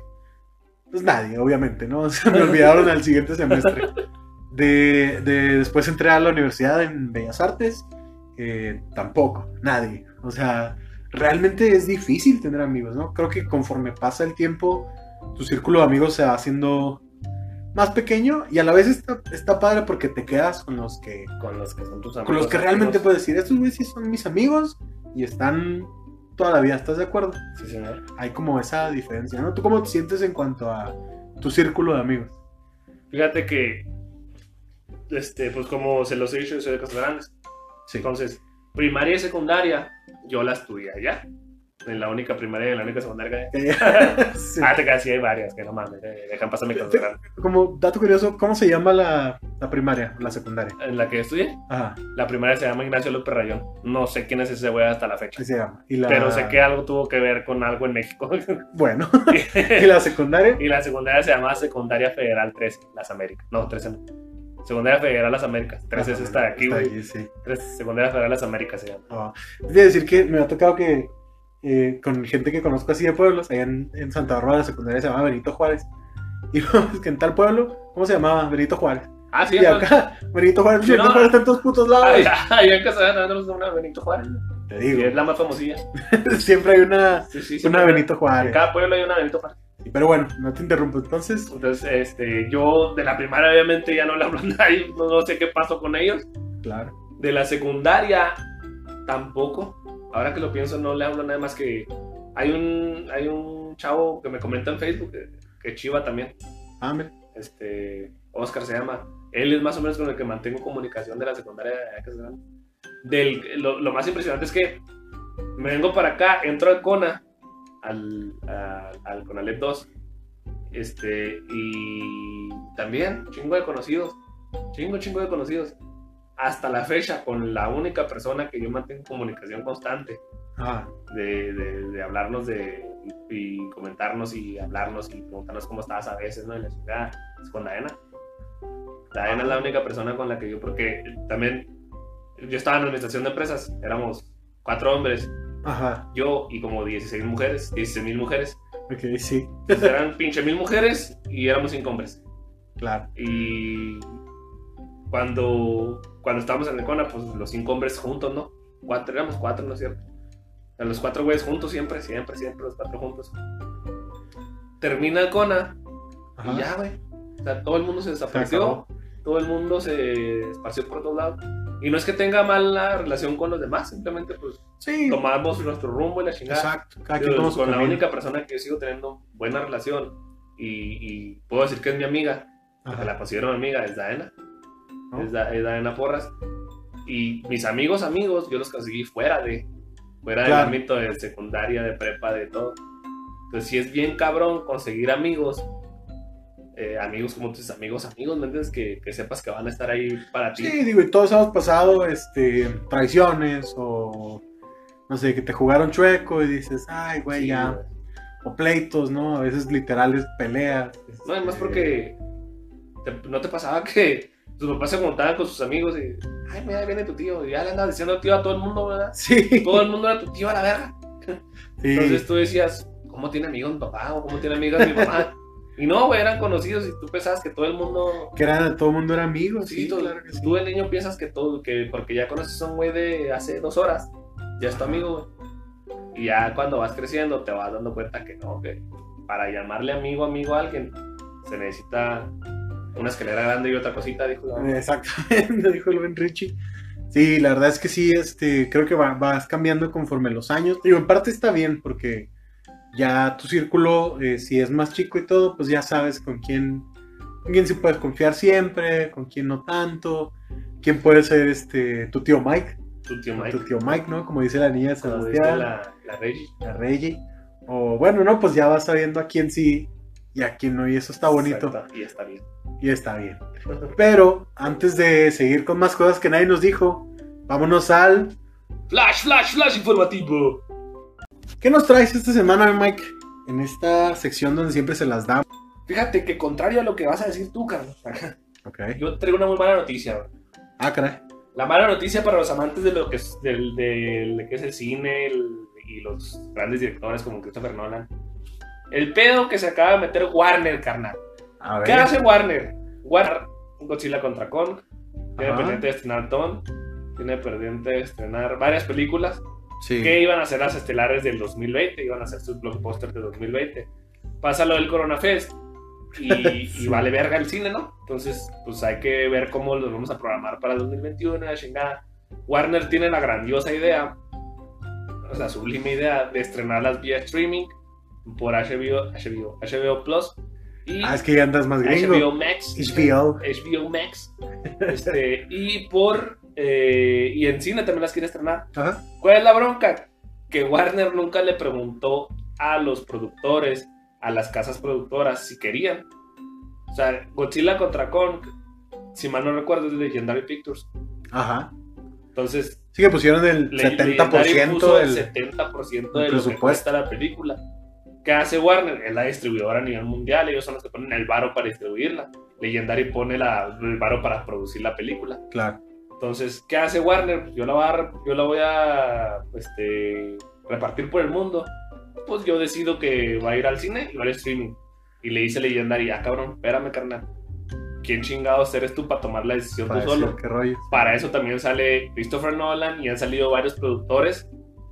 pues nadie, obviamente, ¿no? [laughs] Se me olvidaron al siguiente semestre. De, de- después entré a la universidad en Bellas Artes, eh, tampoco, nadie. O sea, realmente es difícil tener amigos, ¿no? Creo que conforme pasa el tiempo, tu círculo de amigos se va haciendo más pequeño y a la vez está, está padre porque te quedas con los que Con los que son tus amigos. con los que realmente puedes decir, estos güeyes sí son mis amigos y están toda la vida, ¿estás de acuerdo? Sí, señor. Hay como esa diferencia, ¿no? ¿Tú cómo te sientes en cuanto a tu círculo de amigos? Fíjate que este, pues como se los he dicho, yo soy de Casas Grandes. Sí. Entonces, primaria y secundaria, yo la estudié allá. En la única primaria y en la única secundaria. que. [laughs] Sí. Ah, te quedas, sí hay varias, que no mames, eh, dejan pasar mi Casas Grandes. Como dato curioso, ¿cómo se llama la, la primaria, la secundaria? En la que estudié, Ajá, la primaria se llama Ignacio López Rayón. No sé quién es ese güey hasta la fecha. así se llama. Y la... Pero sé que algo tuvo que ver con algo en México. [laughs] Bueno, [laughs] ¿y la secundaria? y la secundaria se llama Secundaria Federal 13, Las Américas. No, 13 no. Secundaria Federal Las Américas. 13 es esta de aquí, Está güey. aquí, sí. 13, Secundaria Federal Las Américas se llama. Es de decir que me ha tocado que eh, con gente que conozco así de pueblos, allá en, en Santa Bárbara la secundaria se llama Benito Juárez. [laughs] Y luego es que en tal pueblo, ¿cómo se llamaba? Benito Juárez. Ah, sí, y acá, [laughs] Benito Juárez, Sí, Benito no. Juárez está en todos putos lados. Ay, en casa de una Benito Juárez. Te Y es digo, la más famosilla. [laughs] siempre hay una, Sí, sí, una Benito En Juárez. cada pueblo hay una Benito Juárez. Pero bueno, no te interrumpo. Entonces, Entonces, este, yo de la primaria obviamente ya no le hablo a [laughs] nadie, no, no sé qué pasó con ellos. claro. De la secundaria tampoco. Ahora que lo pienso no le hablo nada más que hay un hay un chavo que me comenta en Facebook que, que chiva también. Ah, mira. Este Oscar se llama. Él es más o menos con el que mantengo comunicación de la secundaria. Del, lo, lo más impresionante es que me vengo para acá, entro al CONA, al, a- al CONALEP 2, este, y también chingo de conocidos, chingo, chingo de conocidos. Hasta la fecha, con la única persona que yo mantengo comunicación constante, Ah, de, de- de hablarnos de, y, comentarnos y hablarnos y preguntarnos cómo estabas a veces, ¿no? Y la ciudad, es con Daena. Daena es la única persona con la que yo, porque también yo estaba en la administración de empresas, éramos cuatro hombres, ajá. yo y como 16 mujeres, 16 mil mujeres. Ok, sí. Entonces eran pinche mil mujeres y éramos cinco hombres. Claro. Y cuando, cuando estábamos en el CONA, pues los cinco hombres juntos, ¿no? Cuatro, éramos cuatro, ¿no es cierto? A los cuatro güeyes juntos siempre, siempre, siempre, los cuatro juntos. Termina el CONA Ajá. y ya, güey. O sea, todo el mundo se desapareció, todo el mundo se esparció por todos lados. Y no es que tenga mala relación con los demás, simplemente pues Sí. tomamos nuestro rumbo y la chingada. Exacto. Cada quien su con la única persona que yo sigo teniendo buena relación y, y puedo decir que es mi amiga, Ajá. la considero mi amiga, es Daena. ¿No? Es, Da- es Daena Porras. Y mis amigos, amigos, yo los conseguí fuera de, fuera del Claro. ámbito de secundaria, de prepa, de todo. Entonces, sí es bien cabrón conseguir amigos, eh, amigos como tus amigos, amigos, ¿me entiendes? Que, que sepas que van a estar ahí para ti. Sí, digo, y todos hemos pasado este, traiciones o no sé, que te jugaron chueco y dices, ay, güey, Sí, ya. güey. O pleitos, ¿no? A veces literales peleas. No, además este, porque te- no te pasaba que tus papás se juntaban con sus amigos y, ay, mira, viene tu tío. Y ya le andabas diciendo tío a todo el mundo, ¿verdad? Sí. Todo el mundo era tu tío a la verga. sí. Entonces tú decías, ¿cómo tiene amigos mi papá? ¿O cómo tiene amigas mi [laughs] mamá? Y no, güey, eran conocidos y tú pensabas que todo el mundo... Que era, todo el mundo era amigo, Sí, sí, tú, claro que sí. tú el niño piensas que todo, que porque ya conoces a un güey de hace dos horas, ya es tu amigo, güey. Y ya cuando vas creciendo te vas dando cuenta que no, que para llamarle amigo, amigo a alguien, se necesita una escalera grande y otra cosita, dijo la. Exactamente, [laughs] dijo el buen Richie. Sí, la verdad es que sí, este, creo que va- vas cambiando conforme los años. Digo, en parte está bien porque ya tu círculo, eh, si es más chico y todo, pues ya sabes con quién, con quién sí puedes confiar siempre, con quién no tanto, quién puede ser este, tu tío Mike, Tu tío Mike. tu tío Mike, ¿no? Como dice la niña de Sebastián, la, la Reggie. la Reggie. O bueno, no, pues ya vas sabiendo a quién sí y a quién no, y eso está bonito. Exacto, Y está bien. Y está bien. [laughs] Pero antes de seguir con más cosas que nadie nos dijo, vámonos al. Flash, flash, flash informativo. ¿Qué nos traes esta semana, Mike? En esta sección donde siempre se las damos. Fíjate que contrario a lo que vas a decir tú, Carlos, Ok. yo traigo una muy mala noticia. Ah, caray. La mala noticia para los amantes de lo que es, del, del- de que es el cine el- y los grandes directores como Christopher Nolan. El pedo que se acaba de meter Warner, carnal. A ¿Qué hace Warner? Warner, Godzilla contra Kong, tiene pendiente de estrenar Ton, tiene pendiente de estrenar varias películas Sí. que iban a ser las estelares del 2020, iban a ser sus blockbusters de 2020. Pasa lo del Corona Fest y, [laughs] y Sí. vale verga el cine, ¿no? Entonces, pues hay que ver cómo los vamos a programar para el 2021, la chingada. Warner tiene la grandiosa idea, o sea, sublime idea de estrenarlas vía streaming por HBO, HBO, HBO Plus Y Ah, es que ya andas más HBO gringo. Max. HBO. HBO Max. Este, y por. Eh, y en cine también las quiere estrenar. Ajá. ¿Cuál es la bronca? Que Warner nunca le preguntó a los productores, a las casas productoras, si querían. O sea, Godzilla contra Kong, si mal no recuerdo, es de Legendary Pictures. Ajá. Entonces, Sí que pusieron el Le- 70% Legendary puso el del... 70% de lo que cuesta la película. ¿Qué hace Warner? Es la distribuidora a nivel mundial, ellos son los que ponen el varo para distribuirla. Legendary pone la, el varo para producir la película. Claro. Entonces, ¿qué hace Warner? Pues Yo la voy a, yo la voy a este, repartir por el mundo. Pues yo decido que va a ir al cine y va al streaming. Y le dice Legendary, ah cabrón, espérame carnal. ¿Quién chingados eres tú para tomar la decisión Para tú solo? qué rollo. Para eso también sale Christopher Nolan y han salido varios productores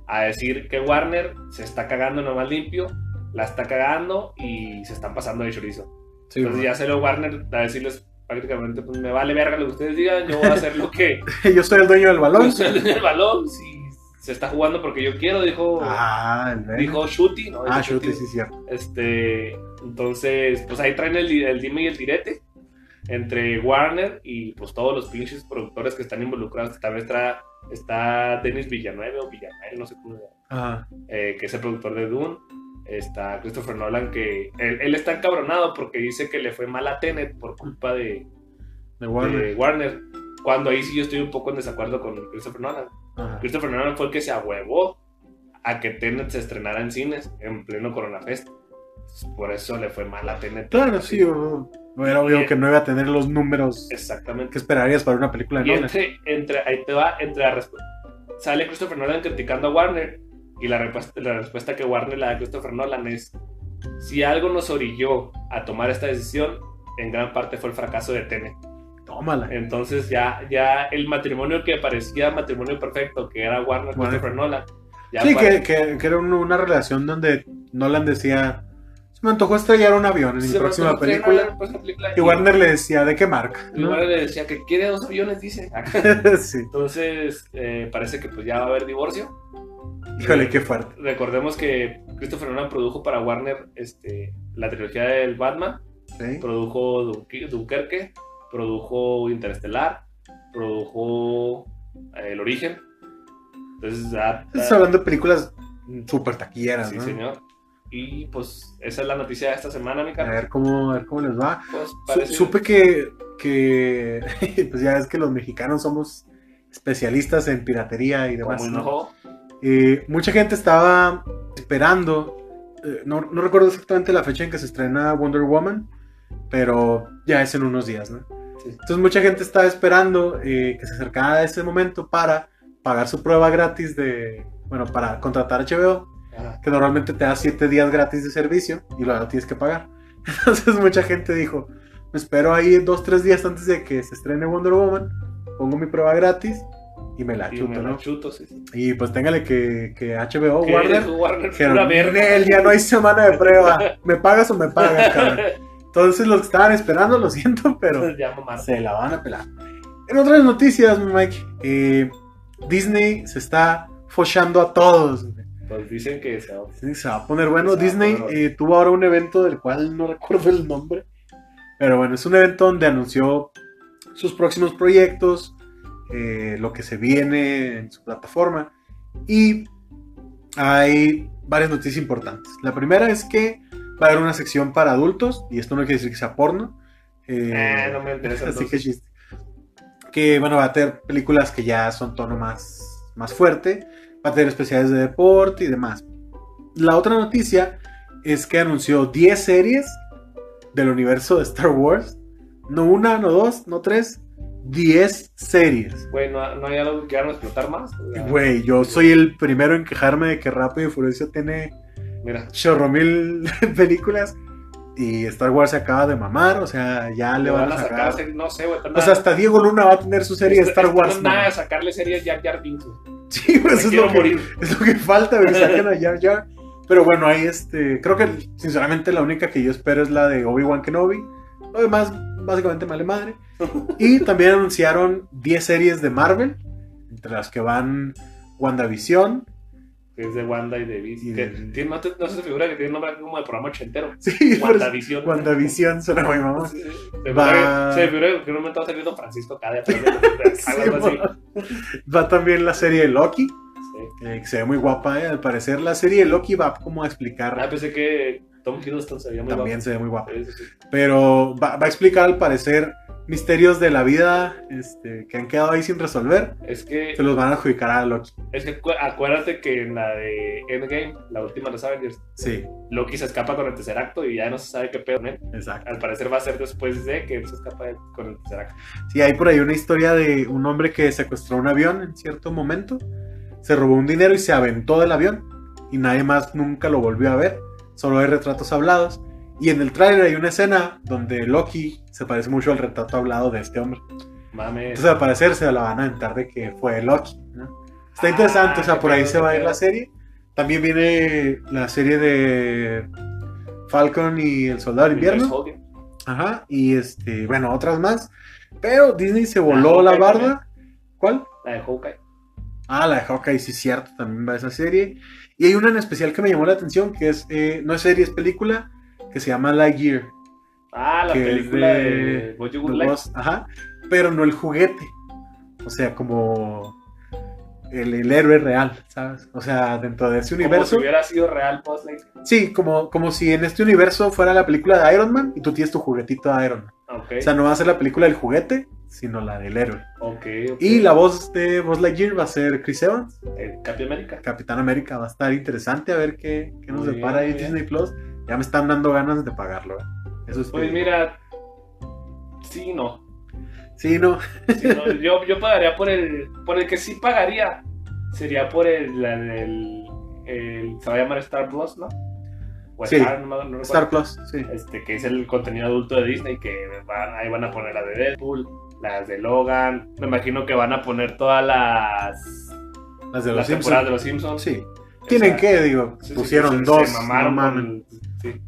a decir que Warner se está cagando nomás limpio, la está cagando y se están pasando de chorizo. Sí, Entonces güey. ya salió Warner a decirles prácticamente, pues me vale verga lo que ustedes digan, yo voy a hacer lo que [laughs] Yo soy el dueño del balón. yo soy el dueño del balón, si se está jugando porque yo quiero, dijo, Ah, dijo Shuti, ¿no? Ah, Shuti, sí, cierto. Este, entonces, pues ahí traen el, el dime y el direte entre Warner y pues todos los pinches productores que están involucrados. Tal vez está, está Denis Villanueva o Villanueva, no sé cómo se llama, Ajá. eh, que es el productor de Dune. Está Christopher Nolan, que él, él está encabronado porque dice que le fue mal a Tenet por culpa de, De Warner. de Warner. Cuando ahí sí yo estoy un poco en desacuerdo con Christopher Nolan. Ajá. Christopher Nolan fue el que se ahuevó a que Tenet se estrenara en cines en pleno Corona Fest. Por eso le fue mal a Tenet. Claro, sí. o- No era obvio que no iba a tener los números que Exactamente. esperarías para una película de Y Nolan. entre, entre, ahí te va, entre la respuesta. Sale Christopher Nolan criticando a Warner y la respuesta, la respuesta que Warner le da a Christopher Nolan es, si algo nos orilló a tomar esta decisión, en gran parte fue el fracaso de Tenet. Tómala. Entonces ya, ya el matrimonio que parecía matrimonio perfecto, que era Warner Warner. Christopher Nolan, ya Sí, que, que, que era un- una relación donde Nolan decía, se me antojó estrellar un avión en mi próxima película. Y Warner le decía, ¿de qué marca? y ¿No? Warner le decía que quiere dos aviones, dice. [laughs] sí. Entonces eh, parece que pues ya va a haber divorcio. Híjole, qué fuerte. Recordemos que Christopher Nolan produjo para Warner este, la trilogía del Batman, Sí. produjo Dunque- Dunkerque, produjo Interestelar, produjo eh, El Origen. Entonces, ya, Estás hablando de películas súper taquilleras, sí, ¿no? señor. Y pues esa es la noticia de esta semana, mi A cara. ver cómo, a ver cómo les va. Pues parece- Supe que, que [laughs] pues ya es que los mexicanos somos especialistas en piratería y demás. como ¿no? Eh, mucha gente estaba esperando, eh, no, no recuerdo exactamente la fecha en que se estrena Wonder Woman, pero ya es en unos días, ¿no? Sí. Entonces mucha gente estaba esperando eh, que se acercara ese momento para pagar su prueba gratis de, bueno, para contratar HBO, Ajá. que normalmente te da 7 días gratis de servicio y luego tienes que pagar. [laughs] Entonces mucha gente dijo, me espero ahí 2-3 días antes de que se estrene Wonder Woman, pongo mi prueba gratis y me la Y chuto, me la ¿no? chuto, sí, sí. Y pues téngale que, que HBO, ¿Qué Warner, [laughs] Warner, dijeron, pura verga. "Nel, ya no hay semana de prueba, [laughs] ¿me pagas o me pagas, cabrón? [laughs] Entonces los que estaban esperando, lo siento, pero ya se la van a pelar. En otras noticias, Mike, eh, Disney se está fochando a todos. Pues dicen que se va- Sí, se va a poner bueno. Disney poner eh, tuvo ahora un evento del cual no recuerdo el nombre. Pero bueno, es un evento donde anunció sus próximos proyectos, eh, lo que se viene en su plataforma. Y hay varias noticias importantes. La primera es que va a haber una sección para adultos, y esto no quiere decir que sea porno. eh, Eh, no me interesa. [laughs] Así que chiste. Que bueno, va a tener películas que ya son tono más, más fuerte. Va a tener especiales de deporte y demás. La otra noticia es que anunció 10 series del universo de Star Wars. No una, no dos, no tres. 10 series. Güey, ¿no, no hay algo que quieran explotar más? Güey, yo soy el primero en quejarme de que Rápido y Furioso tiene Mira, chorro mil [laughs] películas. Y Star Wars se acaba de mamar. O sea, ya le van a sacar. serie- no sé, güey. O sea, hasta Diego Luna va a tener su serie de Star Wars. No, nada sacarle serie a Jar Jar Binks. Sí, [laughs] pues eso es lo, que, morir. es lo que falta, güey. [laughs] Saquen a Jar Jar. Pero bueno, ahí este. Creo que sinceramente la única que yo espero es la de Obi-Wan Kenobi. Lo demás, básicamente, vale madre. Y también anunciaron 10 series de Marvel, entre las que van WandaVision, que es de Wanda y de tiene, no, no se figura que tiene un nombre como de programa ochentero. Sí, [laughs] pero- WandaVision. WandaVision suena muy. Sí, Se Va- se figura que en un momento va saliendo Francisco Cade. [laughs] Sí. Va también la serie de Loki, Sí. eh, que se ve muy guapa, eh, al parecer. La serie de Loki va como a explicar. Ah, pensé que Tom Hiddleston se veía muy también guapo. se ve muy guapa. Sí, sí, sí. Pero va, va a explicar al parecer misterios de la vida este, que han quedado ahí sin resolver. Es que, Se los van a adjudicar a Loki. es que acu- acuérdate que en la de Endgame, la última de los Avengers, Sí, Loki se escapa con el tercer acto y ya no se sabe qué pedo con él. exacto. Al parecer va a ser después de que él se escapa con el tercer acto. Sí, hay por ahí una historia de un hombre que secuestró un avión en cierto momento, se robó un dinero y se aventó del avión. Y nadie más nunca lo volvió a ver. Solo hay retratos hablados. Y en el tráiler hay una escena donde Loki se parece mucho al retrato hablado de este hombre. Mames. Entonces al parecer se la van a aventar de que fue Loki. ¿no? Está Ah, interesante, o sea, qué por ahí se va a ir la serie. También viene la serie de Falcon y el Soldado del Invierno. Ajá, y este, bueno, otras más. Pero Disney se voló Ah, la Hawkeye barda. ¿Cuál? La de Hawkeye. Ah, la de Hawkeye, sí, cierto, también va a esa serie. Y hay una en especial que me llamó la atención, que es, eh, no es serie, es película, que se llama Lightyear. Ah, la que es película de- de. Buzz, ajá, pero no el juguete. O sea, como el, el héroe real, ¿sabes? O sea, dentro de ese Como universo. si hubiera sido real Buzz Lightyear. Sí, como, como si en este universo fuera la película de Iron Man y tú tienes tu juguetito de Iron Man. Ok. O sea, no va a ser la película del juguete, sino la del héroe. ok, ok. Y la voz de Buzz Lightyear va a ser Chris Evans. El Capitán América. Capitán América va a estar interesante a ver qué, qué nos Muy depara ahí bien, Disney Plus. Ya me están dando ganas de pagarlo. ¿eh? Eso es Pues mira. Sí, no. Sí, no. Sí, no, yo, yo pagaría por el. Por el que sí pagaría. Sería por el. la del- el- se va a llamar Star Plus, ¿no? O Sí. Star, no, no. Star Plus, sí. este, que es el contenido adulto de Disney, que van- ahí van a poner las de Deadpool, las de Logan, me imagino que van a poner todas las, Las de los las Simpsons. temporadas de los Simpsons. Sí. O Tienen sea, que, digo, sí, pusieron dos. se mamaron sí.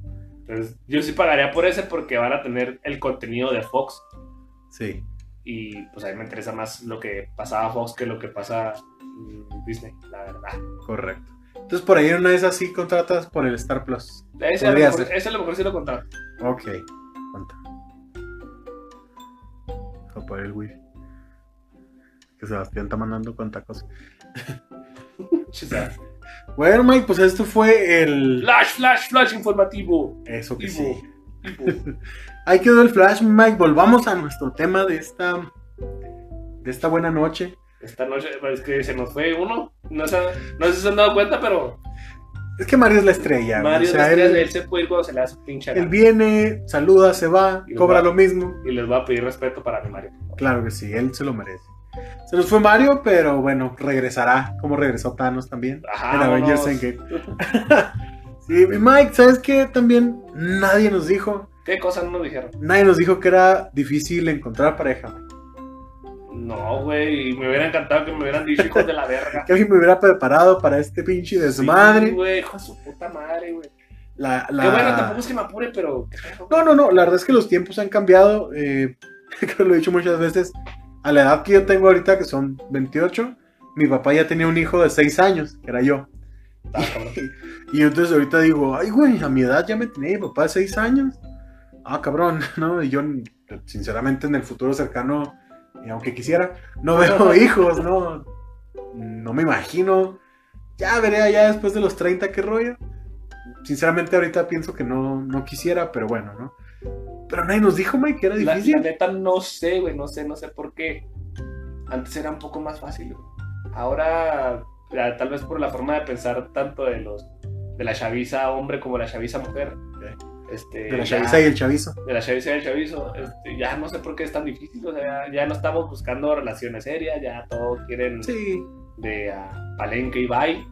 Entonces, yo sí pagaría por ese porque van a tener el contenido de Fox Sí. y pues a mí me interesa más lo que pasaba Fox que lo que pasa mm, Disney, la verdad. Correcto. Entonces por ahí en una de esas sí contratas por el Star Plus. Ese a, lo mejor, ese a lo mejor sí lo contrato. Ok. Cuenta. A poner el wifi. Que Sebastián está mandando cuánta cosa. [laughs] Bueno, Mike, pues esto fue el. flash, flash, flash informativo. Eso que Ivo, sí. Ivo. [laughs] Ahí quedó el flash, Mike. Volvamos a nuestro tema de esta. De esta buena noche. Esta noche es que se nos fue uno. No, se, no sé si se han dado cuenta, pero Es que Mario es la estrella. Mario o sea, Destrella, él, él se puede ir cuando se le su pinche él viene, saluda, se va, cobra va. lo mismo. Y les voy a pedir respeto para mi Mario. Claro que sí, él se lo merece. Se nos fue Mario, pero bueno, regresará, como regresó Thanos también. Ajá, en Avengers vámonos. Endgame. [laughs] Sí, y Mike, ¿sabes qué? También nadie nos dijo, ¿Qué cosas no nos dijeron? nadie nos dijo que era difícil encontrar pareja. No, güey. Me hubiera encantado que me hubieran dicho hijos de la [laughs] verga. Que alguien me hubiera preparado para este pinche desmadre. Sí, güey, hijo de su puta madre, güey. la, la- Qué bueno, tampoco es que me apure, pero. No, no, no, la verdad es que los tiempos han cambiado. eh, [laughs] creo que lo he dicho muchas veces. A la edad que yo tengo ahorita, que son 28, mi papá ya tenía un hijo de 6 años, que era yo. Ah. [laughs] Y entonces ahorita digo, ay, güey, a mi edad ya me tenía mi papá de 6 años. Ah, cabrón, [laughs] ¿no? Y yo, sinceramente, en el futuro cercano, y aunque quisiera, no [laughs] veo hijos, ¿no? No me imagino. Ya veré allá después de los 30 qué rollo. Sinceramente, ahorita pienso que no, no quisiera, pero bueno, ¿no? Pero nadie nos dijo, Mike, que era difícil. la neta no sé, güey, no sé, no sé por qué. Antes era un poco más fácil, güey. Ahora, tal vez por la forma de pensar tanto de los de la chaviza hombre como la chaviza mujer. Este, de la ya- chaviza y el chavizo. de la chaviza y el chavizo, este, ya no sé por qué es tan difícil, o sea, ya, no estamos buscando relaciones serias, ya todos quieren Sí. de palenque y bye,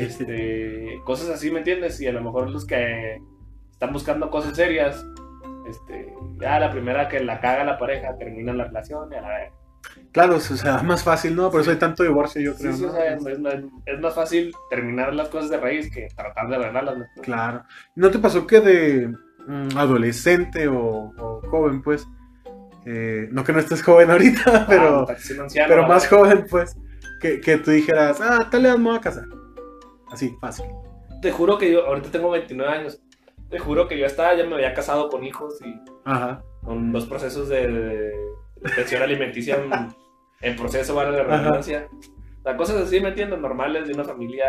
este, cosas así, ¿me entiendes? Y a lo mejor los que están buscando cosas serias, este, ya la primera que la caga la pareja termina la relación y a la vez. Claro, o sea, más fácil, ¿no? Por eso hay tanto divorcio, yo Sí, creo. sí, ¿no? o sea, es, es más- es más fácil terminar las cosas de raíz que tratar de arreglarlas. ¿no? Claro. ¿No te pasó que de mm, adolescente o, o joven, pues, eh, no que no estés joven ahorita, [laughs] pero, Ah, sí, anciano, pero más joven, pues, que, que tú dijeras, ah, tal vez me voy a casar? Así, fácil. Te juro que yo, ahorita tengo 29 años. Te juro que yo hasta ya me había casado con hijos y Ajá. con dos procesos de, de pensión alimenticia en, en proceso, vale la redundancia. O sea, cosas así, ¿me entiendes? Normales de una familia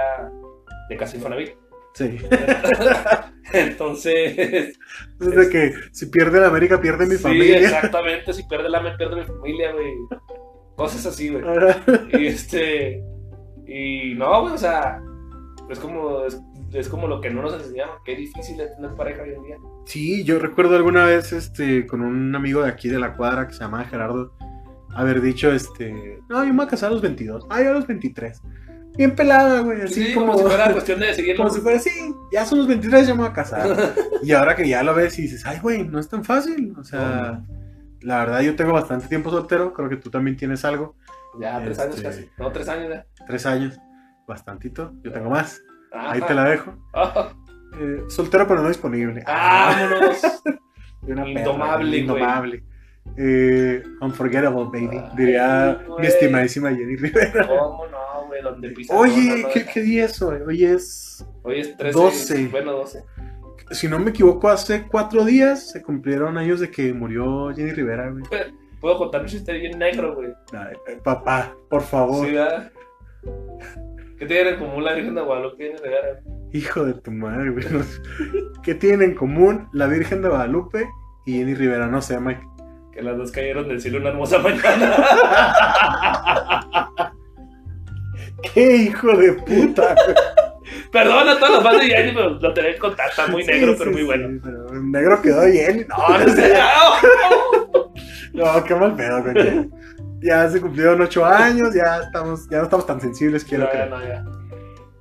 de casi Infonavit. Sí. [laughs] Entonces, Es de que si pierde la América, pierde mi sí, familia. exactamente. Si pierde la me pierde mi familia, güey. Cosas así, güey. Y este. Y no, güey, o sea. Es como, es, es como lo que no nos enseñaron. Qué difícil es tener pareja hoy en día. Sí, yo recuerdo alguna vez este, con un amigo de aquí de la cuadra que se llamaba Gerardo haber dicho, este, no, yo me voy a casar a los 22, ah, yo a los 23. Bien pelada, güey, así Sí, como, como, si fuera [laughs] cuestión de seguirlo. como si fuera así, ya son los 23, ya me voy a casar. [laughs] y ahora que ya lo ves y dices, ay, güey, no es tan fácil. O sea, la verdad yo tengo bastante tiempo soltero, creo que tú también tienes algo, Ya, tres años Este- casi. No, tres años ya. tres años, bastantito, yo tengo más, Ajá. ahí te la dejo. Ah, Eh, soltero pero no disponible. vámonos. [laughs] De una perra, Indomable, güey. indomable. Eh, unforgettable, baby. Ay, diría mi estimadísima Jenny Rivera. ¿Cómo no, güey? Donde pisa. Oye, ¿qué, qué día es hoy? Hoy es, Hoy es 13. 12. Bueno, 12. si no me equivoco, hace cuatro días se cumplieron años de que murió Jenny Rivera, güey. Puedo contar un chiste bien negro, güey. Ay, eh, papá, por favor. Sí, ¿verdad? ¿Qué tiene en común la Virgen de Guadalupe y Rivera? Hijo de tu madre, güey. No sé. ¿Qué tienen en común la Virgen de Guadalupe y Jenny Rivera? No sé, Mike. Que las dos cayeron del cielo una hermosa mañana. [laughs] ¡Qué hijo de puta! Perdón a todos los fans de Jenny, pero lo tenía que contar. Está muy Sí, negro, sí, pero muy sí, bueno. pero negro quedó Jenny. No, no sé. [laughs] No, qué mal pedo, güey. Ya se cumplieron ocho años, ya estamos, ya no estamos tan sensibles, quiero No, creer. no, ya.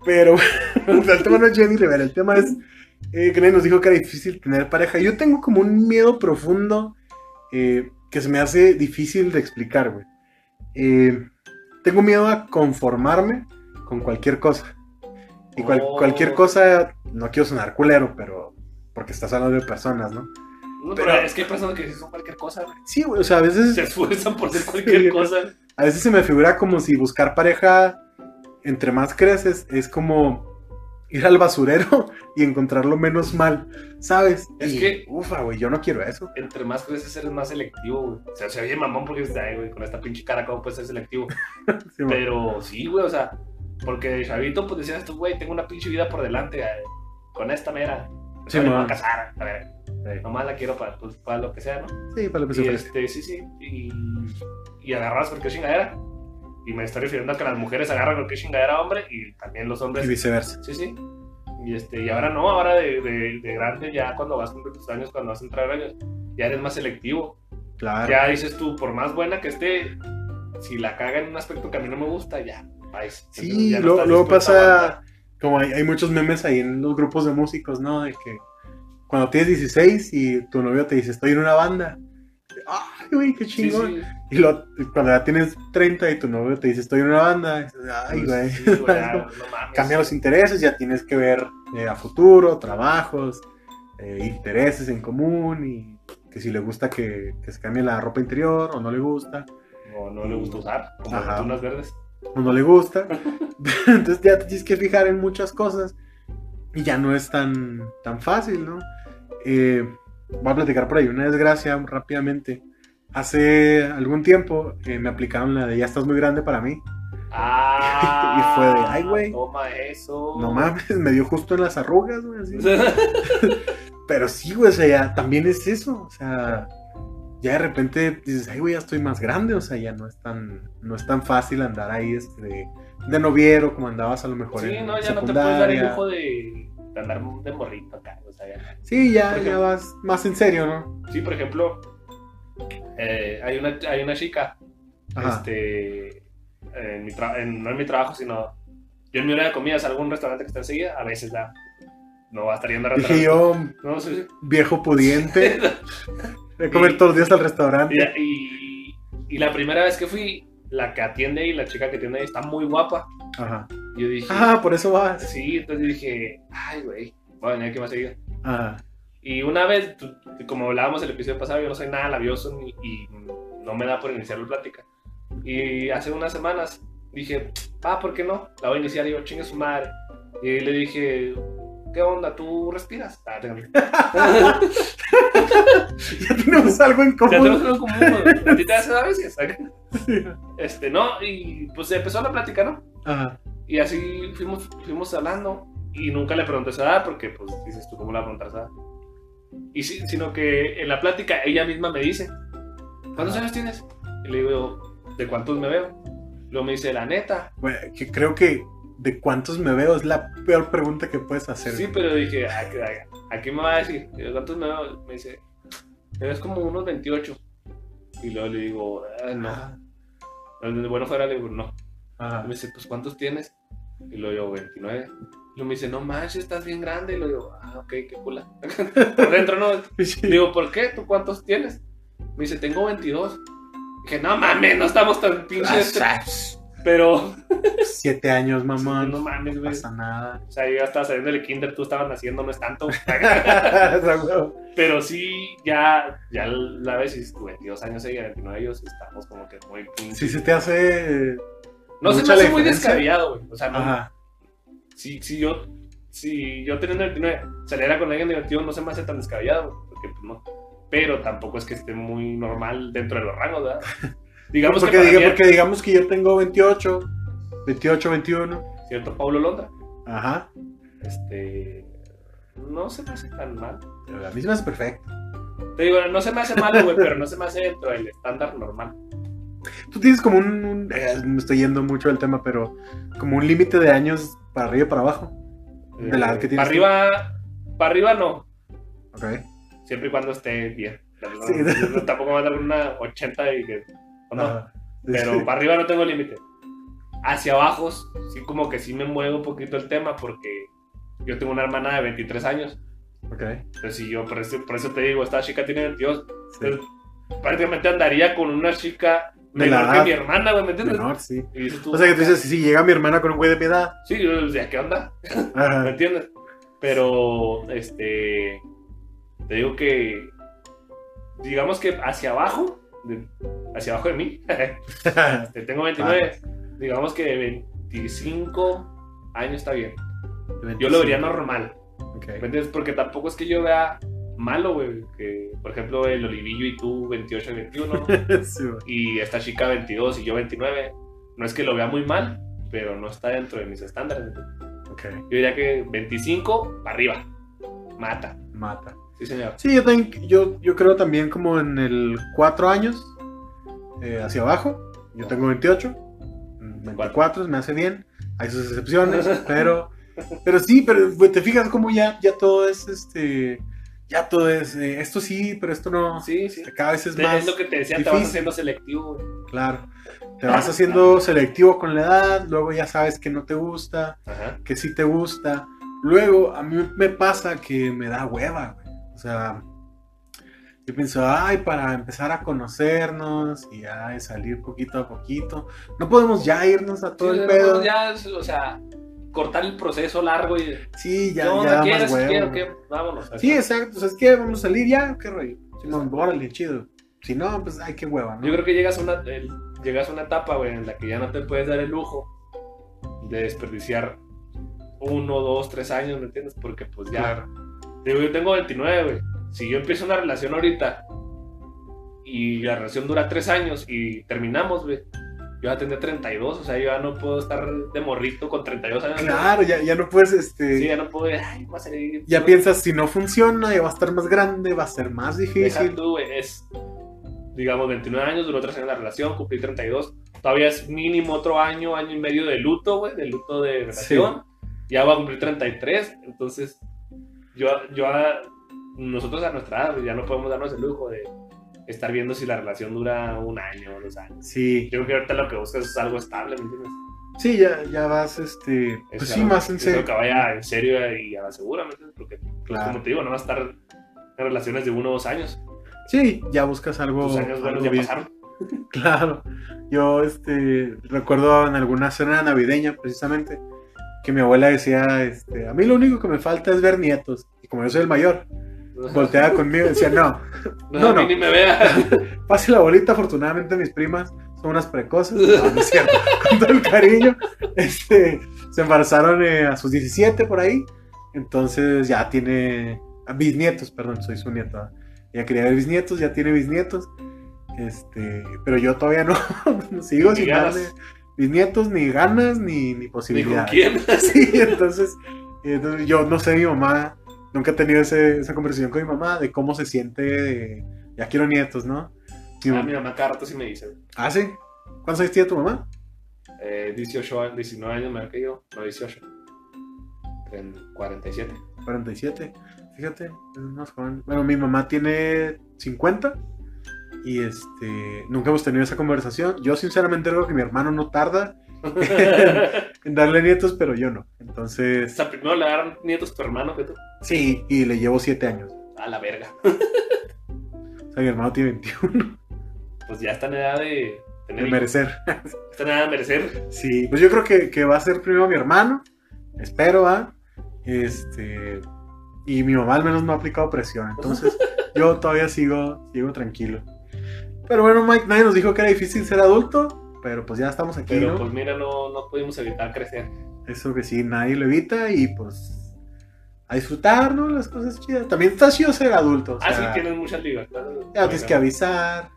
Pero [laughs] el tema no es Jenny Rivera, el tema es eh, que nos dijo que era difícil tener pareja. Yo tengo como un miedo profundo eh, que se me hace difícil de explicar, güey. Eh, tengo miedo a conformarme con cualquier cosa. Y cual- Oh. cualquier cosa, no quiero sonar culero, pero porque estás hablando de personas, ¿no? No, pero, Pero- es que hay personas que son cualquier cosa, güey. Sí, güey, o sea, a veces... Se esfuerzan por ser [laughs] cualquier cosa. A veces se me figura como si buscar pareja, entre más creces, es como ir al basurero [laughs] y encontrarlo menos mal, ¿sabes? Es Y, que- Ufa, güey, yo no quiero eso. Entre más creces, eres más selectivo, güey. O sea, se oye mamón porque dices, ay, güey, con esta pinche cara, ¿cómo puedes ser selectivo? [laughs] Sí, man. Pero sí, güey, o sea, porque de chavito, pues decías tú, güey, tengo una pinche vida por delante, con esta mera. Sí, me voy a casar, a ver, Sí. nomás la quiero para, pues, para lo que sea, ¿no? Sí, para lo que se Y ofrece. este, sí, sí, y, y agarras cualquier chingadera. Y me estoy refiriendo a que las mujeres agarran cualquier chingadera hombre y también los hombres. Y viceversa. Sí, sí. Y, este, y ahora no, ahora de, de, de grande, ya cuando vas a cumplir tus años, cuando vas a entrar años, ya eres más selectivo. Claro. Ya dices tú, por más buena que esté, si la caga en un aspecto que a mí no me gusta, ya, vais. Sí, Ya no luego, luego pasa. Como hay, hay muchos memes ahí en los grupos de músicos, ¿no? De que cuando tienes 16 y tu novio te dice, estoy en una banda. Ay, güey, qué chingón. sí. Y luego, cuando ya tienes 30 y tu novio te dice, estoy en una banda. dices, Ay, Pues güey. sí, güey, [laughs] no mames. cambian los intereses, ya tienes que ver eh, a futuro, trabajos, eh, intereses en común y que si le gusta que, que se cambie la ropa interior o no le gusta No, no le gusta usar, como las verdes. O no le gusta. [laughs] Entonces ya te tienes que fijar en muchas cosas y ya no es tan, tan fácil, ¿no? Eh, voy a platicar por ahí una desgracia rápidamente. Hace algún tiempo eh, me aplicaron la de ya estás muy grande para mí. Ah, [laughs] Y fue de, ay, güey. Toma eso. No mames, me dio justo en las arrugas, güey. [laughs] Pero sí, güey, o sea, ya también es eso. O sea, ya de repente dices, ay, güey, ya estoy más grande. O sea, ya no es tan, no es tan fácil andar ahí este, de, de noviero como andabas a lo mejor Sí, en no, ya no te puedes dar el lujo de, de andar de morrito acá. O sea, ya. Sí, ya, ejemplo. vas más en serio, ¿no? Sí, por ejemplo, eh, hay, una, hay una chica, Ajá. este, en mi en- no en mi trabajo, sino yo en mi hora de comida salgo a un restaurante que está enseguida, a veces da. No va a estar yendo a Dije yo, No, sí, sí. viejo pudiente, [laughs] de comer todos los días al restaurante. Y, y- y la primera vez que fui, la que atiende y la chica que atiende ahí está muy guapa. Ajá. Yo dije, Ah, por eso vas. sí, entonces dije, ay, güey, voy a venir aquí más seguido. Ajá. Y una vez, como hablábamos el episodio pasado, yo no soy nada labioso ni- y no me da por iniciar la plática. Y hace unas semanas dije, ah, ¿por qué no? La voy a iniciar y yo, chingue su madre. Y le dije, ¿qué onda? ¿Tú respiras? Ah, tengo- [laughs] Ya tenemos algo en Ya tenemos común. algo común, güey. ¿A ti te hace a veces? [laughs] Este, no, y pues empezó la plática, ¿no? Ajá. Y así fuimos, fuimos hablando y nunca le pregunté su edad porque, pues, dices tú, ¿cómo le vas a? Y sí, sino que en la plática ella misma me dice, ¿cuántos Ajá. años tienes? Y le digo, ¿de cuántos me veo? Luego me dice, la neta. Güey, que creo que de cuántos me veo es la peor pregunta que puedes hacer. Sí, pero dije, ¿a qué, a- a qué me va a decir? ¿De cuántos me veo? Me dice, te ves como unos 28. Y luego le digo, "Ah, no. Ajá. Bueno, fuera, le digo, no. Ajá. Y me dice, pues ¿cuántos tienes? Y luego yo, 29. Y luego me dice, no manches, estás bien grande. Y luego digo, ah, ok, qué cula. [laughs] Por dentro no. [laughs] Sí. Digo, ¿por qué? ¿Tú cuántos tienes? Me dice, tengo 22. Dije, no mames, no estamos tan pinches. Pero, Siete años, mamá. no No mames, güey. pasa nada. O sea, yo ya estaba saliendo del kinder, tú estabas naciendo, no es tanto. [laughs] Pero sí, ya, ya la vez, si 22 años ella, 29 ellos, estamos como que muy. Sí, se te hace. no se me hace muy descabellado, güey. O sea, no, Ajá. si, si yo si yo teniendo 29 saliera con alguien de 21 no se me hace tan descabellado porque pues no pero tampoco es que esté muy normal dentro de los rangos ¿verdad? [laughs] digamos porque, que diga- porque digamos que yo tengo 28, 28, 21. cierto Pablo Londra Ajá. este no se me hace tan mal Pero a mí se me hace perfecto. te digo no se me hace malo güey pero no se me hace dentro del estándar normal Tú tienes como un. un- eh, me estoy yendo mucho del tema, pero como un límite de años para arriba y para abajo. De la edad que tienes para arriba para arriba no Ok. siempre y cuando esté bien Sí. no- tampoco me va a dar una 80 y que o no. Ajá. Pero Sí. para arriba no tengo límite. Hacia abajo, sí como que sí me mueve un poquito el tema porque yo tengo una hermana de 23 años. Ok. Entonces, si yo, por eso, por eso te digo, esta chica tiene 22. Sí. Entonces, prácticamente andaría con una chica De la menor que mi hermana, güey, ¿me entiendes? Menor, sí. Tú, O sea que tú dices, si llega mi hermana con un güey de mi edad. Sí, yo decía, ¿qué onda? ¿Me Ajá. entiendes? Pero, este, te digo que, digamos que hacia abajo, hacia abajo de mí, [laughs] este, tengo 29, digamos que 25 años está bien. Yo lo vería normal, Ok. ¿me entiendes? Porque tampoco es que yo vea malo, güey, que, por ejemplo, el Olivillo y tú 28 y 21, Sí, y esta chica 22 y yo 29, no es que lo vea muy mal, pero no está dentro de mis estándares. ¿me entiendes? ok. Yo diría que 25 para arriba. Mata. Mata. Sí, señor. Sí, yo, también, yo, yo creo también como en el 4 años eh, hacia abajo. Yo tengo 28. mm, 24 me hace bien. Hay sus excepciones, [laughs] pero, pero sí, pero güey, te fijas como ya, ya todo es este. Ya todo es. eh, esto sí, pero esto no. Sí, sí. Cada vez es Es más. lo que te decía, te difícil. vas haciendo selectivo. Claro. Te vas haciendo selectivo con la edad, luego ya sabes que no te gusta, Ajá. que sí te gusta. Luego a mí me pasa que me da hueva, sea, yo pienso, ay, para empezar a conocernos y ay, salir poquito a poquito. No podemos ya irnos a todo Sí, el o pedo. no, ya, o sea, cortar el proceso largo y. Sí, ya, ¿Qué ya ¿Quieres? más. ¿Quiero? ¿Qué? Vámonos. Sí, exacto. O sea, es que vamos a salir ya, qué rollo. Si no, órale, chido. Si no, pues ay, qué hueva, ¿no? Yo creo que llegas a una, llegas a una etapa, güey, en la que ya no te puedes dar el lujo de desperdiciar uno, dos, tres años, ¿me entiendes? Porque pues ya. Claro. Digo, yo tengo 29, güey. Si yo empiezo una relación ahorita y la relación dura tres años y terminamos, güey, yo ya tendré 32, o sea, yo ya no puedo estar de morrito con 32 años. Claro, ya, ya no puedes, este. Sí, ya no puedo, ay, va a ser... Ya piensas, si no funciona, ya va a estar más grande, va a ser más Deja difícil. tú, güey, es, digamos, 29 años, duró tres años la relación, cumplí 32. Todavía es mínimo otro año, año y medio de luto, güey, de luto de relación. Ya va a cumplir 33, entonces, yo, yo, a- nosotros a nuestra edad, güey, ya no podemos darnos el lujo de estar viendo si la relación dura un año o dos años. Sí, Yo creo que ahorita lo que buscas es algo estable, ¿me entiendes? sí, ya, ya vas, este. Pues Es sí, más en es serio. que vaya en serio y a la segura, ¿me entiendes? Porque, pues, Claro. como te digo, no va a estar en relaciones de uno o dos años. Sí, ya buscas algo. Tus años buenos algo ya bien. pasaron. [laughs] Claro. Yo, este, recuerdo en alguna cena navideña, precisamente, que mi abuela decía, este, a mí lo único que me falta es ver nietos. Y como yo soy el mayor, volteaba [laughs] conmigo y decía, no, No, No, no. ni me vea. [laughs] pase la bolita, afortunadamente mis primas son unas precoces, no, no es cierto, [laughs] con todo el cariño, este, se embarazaron eh, a sus 17 por ahí. Entonces ya tiene bisnietos, perdón, soy su nieta. Ya quería ver bisnietos, ya tiene bisnietos. Este, pero yo todavía no, sigo sin ganas. Darle bisnietos, ni ganas, ni, ni ¿Ni con posibilidades. quién? [laughs] Sí, entonces, entonces yo no sé mi mamá, nunca he tenido ese- esa conversación con mi mamá de cómo se siente, de, ya quiero nietos, ¿no? Mi Ah, mamá- mi mamá cada rato sí me dice. ¿Ah, sí? ¿Cuántos años tiene tu mamá? Eh, 18 años, 19 años menor que yo. No, 18. En 47. 47, fíjate, es más joven. Bueno, mi mamá tiene 50 y este, nunca hemos tenido esa conversación. Yo sinceramente creo que mi hermano no tarda [laughs] en darle nietos, pero yo no. O Entonces, sea, primero le dan nietos a tu hermano que tú. sí, y le llevo 7 años. A la verga. [laughs] O sea, mi hermano tiene 21, Pues ya está en edad de tener de merecer. Está en edad de merecer. Sí, pues yo creo que, que va a ser primero mi hermano. Espero, ¿ah? Este. Y mi mamá al menos no ha aplicado presión. Entonces, [laughs] yo todavía sigo, sigo tranquilo. Pero bueno, Mike, nadie nos dijo que era difícil ser adulto. Pero pues ya estamos aquí, Pero ¿no? pues mira, no, no pudimos evitar crecer. Eso que sí, nadie lo evita. Y pues. A disfrutar, ¿no? Las cosas chidas. También está chido ser adulto. o ah, sí, tienes muchas libertades. Ya tienes que avisar.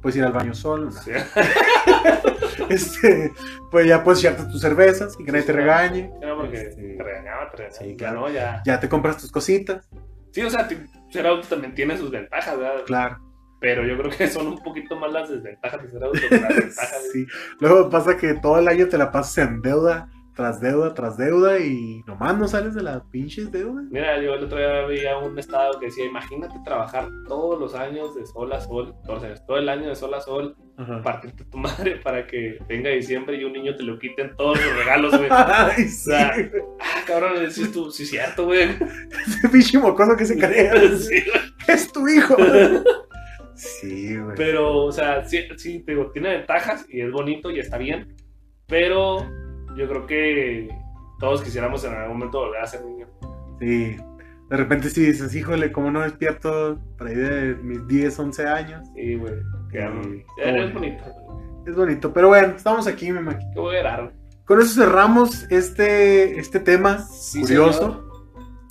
Puedes ir al baño solo. ¿no? Sí. [laughs] Este, pues ya puedes echarte tus cervezas y que nadie te regañe. Era porque Este, te regañaba, te regañaba. Sí, Ya claro. no, ya. ya te compras tus cositas, Sí, o sea, ser adulto también tiene sus ventajas, ¿verdad? claro. Pero yo creo que son un poquito más las desventajas de ser adulto que las [laughs] ventajas. Sí. Luego pasa que todo el año te la pasas en deuda, tras deuda, tras deuda y nomás no sales de las pinches deudas. Mira, yo el otro día veía un estado que decía, imagínate trabajar todos los años de sol a sol, años, todo el año de sol a sol, partirte tu [laughs] madre para que venga diciembre y un niño te lo quiten todos los regalos, güey. [laughs] Ah, Ay, sea, güey. cabrón, es tu- sí es cierto, güey. Ese pinche mocoso que se cree. Sí, güey. Es tu hijo. Sí, güey. Pero, o sea, sí, sí, te digo, tiene ventajas y es bonito y está bien, pero yo creo que todos quisiéramos en algún momento volver a ser niños. Sí. De repente sí dices, híjole, ¿cómo no despierto por ahí de mis 10, 11 años? Sí, güey. Que, Sí. es bonito. Es bonito. Pero bueno, estamos aquí, mi Maki. Qué voy a Con eso cerramos este, este tema Sí, curioso.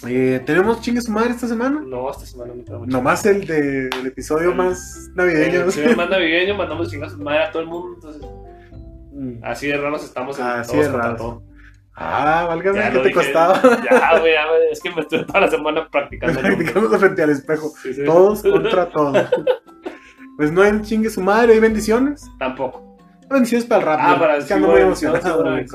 Eh, ¿Tenemos chingue su madre esta semana? No, esta semana no tenemos Nomás el del episodio más navideño. Si me manda navideño, mandamos chingas su madre a todo el mundo. Entonces, Mm. así de raros estamos en Así todos de raros. Ah, válgame, Ya ¿qué te dije. costaba? Ya, güey, es que me estoy toda la semana practicando. ¿no? Practicamos frente al espejo. Sí, sí. Todos contra [laughs] todos. Pues no hay chingue su madre, hay bendiciones. Tampoco. Bendiciones para el rap. Ah, para que sí, ando muy emocionado con,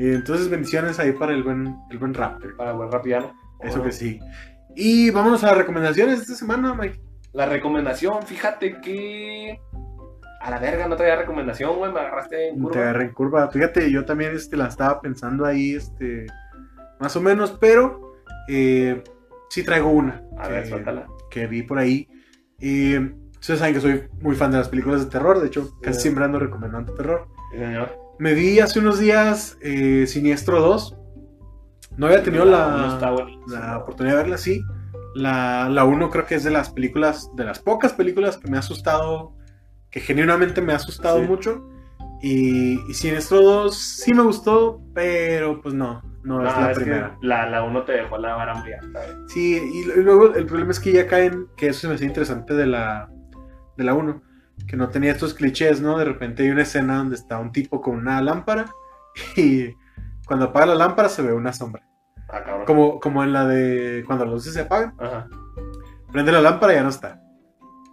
Eh, entonces, bendiciones ahí para el buen, el buen Raptor. Para buen rapiano. Eso que sí. Y vámonos a las recomendaciones de esta semana, Mike. La recomendación, fíjate que. A la verga, no traía recomendación, güey. Me agarraste en Te curva. agarré en curva. Fíjate, yo también este, la estaba pensando ahí, este, más o menos, pero eh, sí traigo una A ver, que, suéltala. que vi por ahí. Eh, ustedes saben que soy muy fan de las películas de terror, de hecho, casi Sí. siempre ando recomendando terror. Sí, señor. Me vi hace unos días eh, Siniestro 2. No había tenido No la, la oportunidad de verla así. La, la 1 creo que es de las películas, de las pocas películas que me ha asustado, que genuinamente me ha asustado Sí. mucho. Y, y Siniestro 2 sí me gustó, pero pues no, no, es la es primera. la, la uno te dejó la vara muy alta. Sí, y, y luego el problema es que ya caen, que eso se me hace interesante de la, de la 1, que no tenía estos clichés, ¿no? De repente hay una escena donde está un tipo con una lámpara [laughs] y cuando apaga la lámpara se ve una sombra. Ah, cabrón. Como, como en la de cuando las luces se apagan, Ajá. prende la lámpara y ya no está.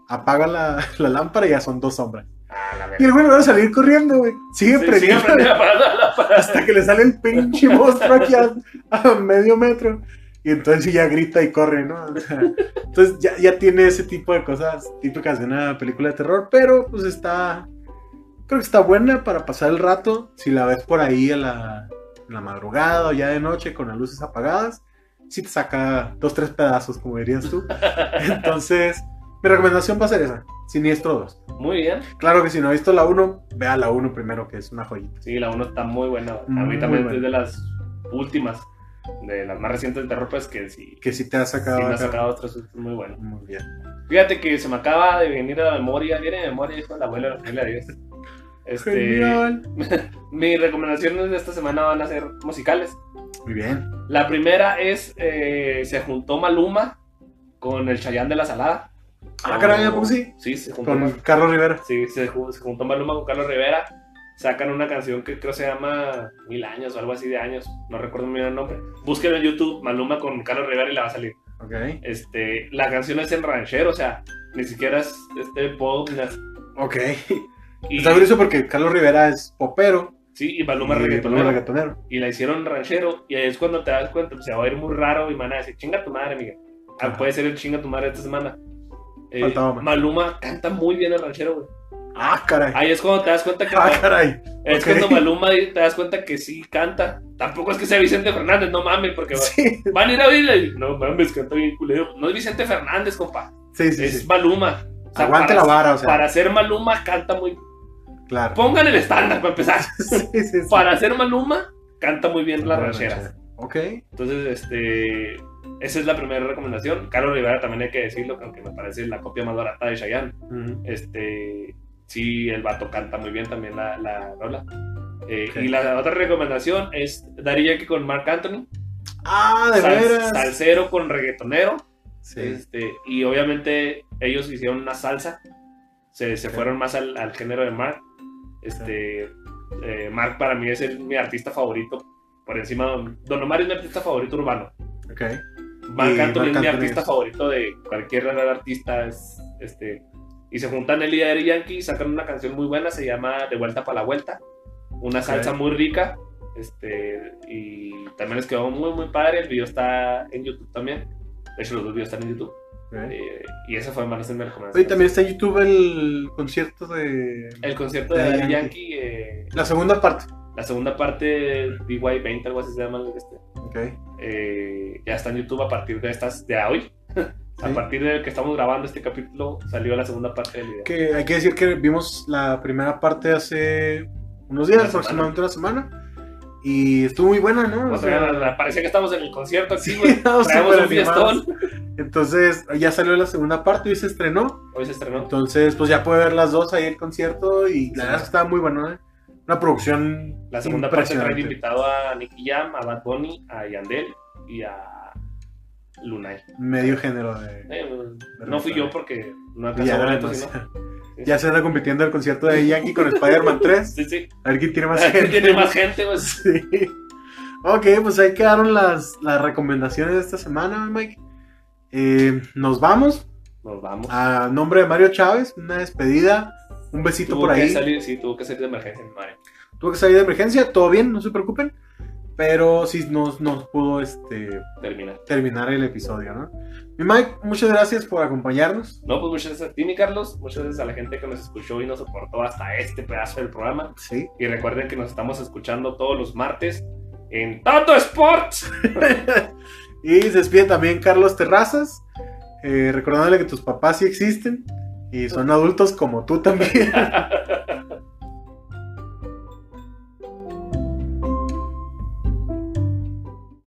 Apaga la, [laughs] la lámpara y ya son dos sombras. Ah, la Y el güey va a salir corriendo, güey. Sigue Sí, prendiendo parar la lámpara. [laughs] hasta que le sale el pinche monstruo aquí a, a medio metro. Y entonces ya grita y corre, ¿no? O sea, entonces ya, ya tiene ese tipo de cosas típicas de una película de terror, pero pues está... Creo que está buena para pasar el rato. Si la ves por ahí la, en la madrugada o ya de noche con las luces apagadas, sí te saca dos, tres pedazos, como dirías tú. Entonces, mi recomendación va a ser esa, Siniestro 2. Muy bien. Claro que si no has visto la 1, vea la 1 primero, que es una joyita. Sí, la 1 está muy buena. A Muy mí también buena. es de las últimas, de las más recientes de terror, pues que sí, Que sí te ha sí sacado... me ha sacado sustos muy buenos. Muy bien. Fíjate que se me acaba de venir a la memoria, viene de memoria, hijo de la abuela de la familia de Dios. Este, Genial. [laughs] mis recomendaciones de esta semana van a ser musicales. Muy bien. La primera es, eh, se juntó Maluma con el Chayán de la Salada. Ah, caray, ¿a poco sí? Sí, se juntó, Con Carlos Rivera. sí, se juntó Maluma con Carlos Rivera. Sacan una canción que creo se llama Mil Años o algo así de años. No recuerdo muy bien el nombre. Busquen en YouTube Maluma con Carlos Rivera y la va a salir. Ok. Este, la canción es en ranchero, o sea, ni siquiera es este pop. ni nada. Ok. Y, Está curioso porque Carlos Rivera es popero. sí, y Maluma y reggaetonero. Maluma reggaetonero. y la hicieron ranchero y ahí es cuando te das cuenta, pues se va a ir muy raro y van a decir, chinga tu madre, Miguel. Ah, puede ser el chinga tu madre esta semana. Eh, Faltaba. Maluma canta muy bien el ranchero, güey. Ah, caray. Ahí es cuando te das cuenta que Ah, caray. es cuando Maluma te das cuenta que sí canta. Tampoco es que sea Vicente Fernández, no mames, porque Sí, van a ir a oírle y no mames, canta bien culero. No es Vicente Fernández, compa. sí, sí. es sí. Maluma. O sea, Aguante para- la vara, o sea. Para ser Maluma canta muy. Claro. Pongan el estándar para empezar. [laughs] Sí, sí, sí. Para ser Maluma canta muy bien las La rancheras. ranchera. Ok. Entonces, este, esa es la primera recomendación. Carlos Rivera también hay que decirlo, que aunque me parece la copia más barata de Chayanne. Ujú. Este, sí, el vato canta muy bien también la, la rola. Eh. Y la otra recomendación es Daddy Yankee con Mark Anthony. Ah, de Sal- veras. Salsero con reggaetonero. Sí. Este, y obviamente ellos hicieron una salsa. Se, se fueron más al, al género de Mark. Este, eh, Mark para mí es el- mi artista favorito. Por encima, Don Omar es mi artista favorito urbano. Y Anthony Marc es mi artista favorito de cualquier artista. Es, este, y se juntan y Daddy Yankee y sacan una canción muy buena, se llama De Vuelta para la Vuelta. Una salsa muy rica. Este, y también les quedó muy, muy padre. El video está en YouTube también. De hecho, los dos videos están en YouTube. Eh, y esa fue más mi recomendación. Oye, también está en YouTube el concierto de. El concierto de Daddy Yankee. Yankee, eh, La segunda parte. la segunda parte, DY20, algo así se llama. Este, Ok. eh, ya está en YouTube a partir de estas, de hoy. [laughs] A Sí. partir de que estamos grabando este capítulo, salió la segunda parte del video. Que hay que decir que vimos la primera parte hace unos días, Una aproximadamente una semana. Y estuvo muy buena, ¿no? O sea, parecía que estamos en el concierto aquí, güey. [laughs] un. Entonces, ya salió la segunda parte y se estrenó. Hoy se estrenó. Entonces, pues ya puede ver las dos ahí el concierto. Y la verdad que estaba muy bueno, ¿eh? Una producción. La segunda parte trae invitado a Nicky Jam, a Bad Bunny, a Yandel y a Lunay. Medio género de. Eh, no fui yo porque no alcanzó boletos, sino- [laughs] ya se anda compitiendo el concierto de Yankee con Spider-Man 3. Sí, sí. A ver quién tiene más gente. Tiene más gente, pues. [laughs] Sí. Ok, pues ahí quedaron las, las recomendaciones de esta semana, Mike. Eh, nos vamos. Nos vamos. A nombre de Mario Chávez, una despedida. Un besito Tuvo por que ahí. salir, sí, tuvo que salir de emergencia, madre. Tuvo que salir de emergencia, todo bien, no se preocupen. Pero sí nos, nos pudo este, Termina. terminar el episodio, ¿no? Mi Mike, muchas gracias por acompañarnos. No, pues muchas gracias a ti, mi Carlos. Muchas gracias a la gente que nos escuchó y nos soportó hasta este pedazo del programa. Sí. Y recuerden que nos estamos escuchando todos los martes en Tato Sports. [laughs] Y se despide también Carlos Terrazas, eh, recordándole que tus papás sí existen y son adultos como tú también. [laughs]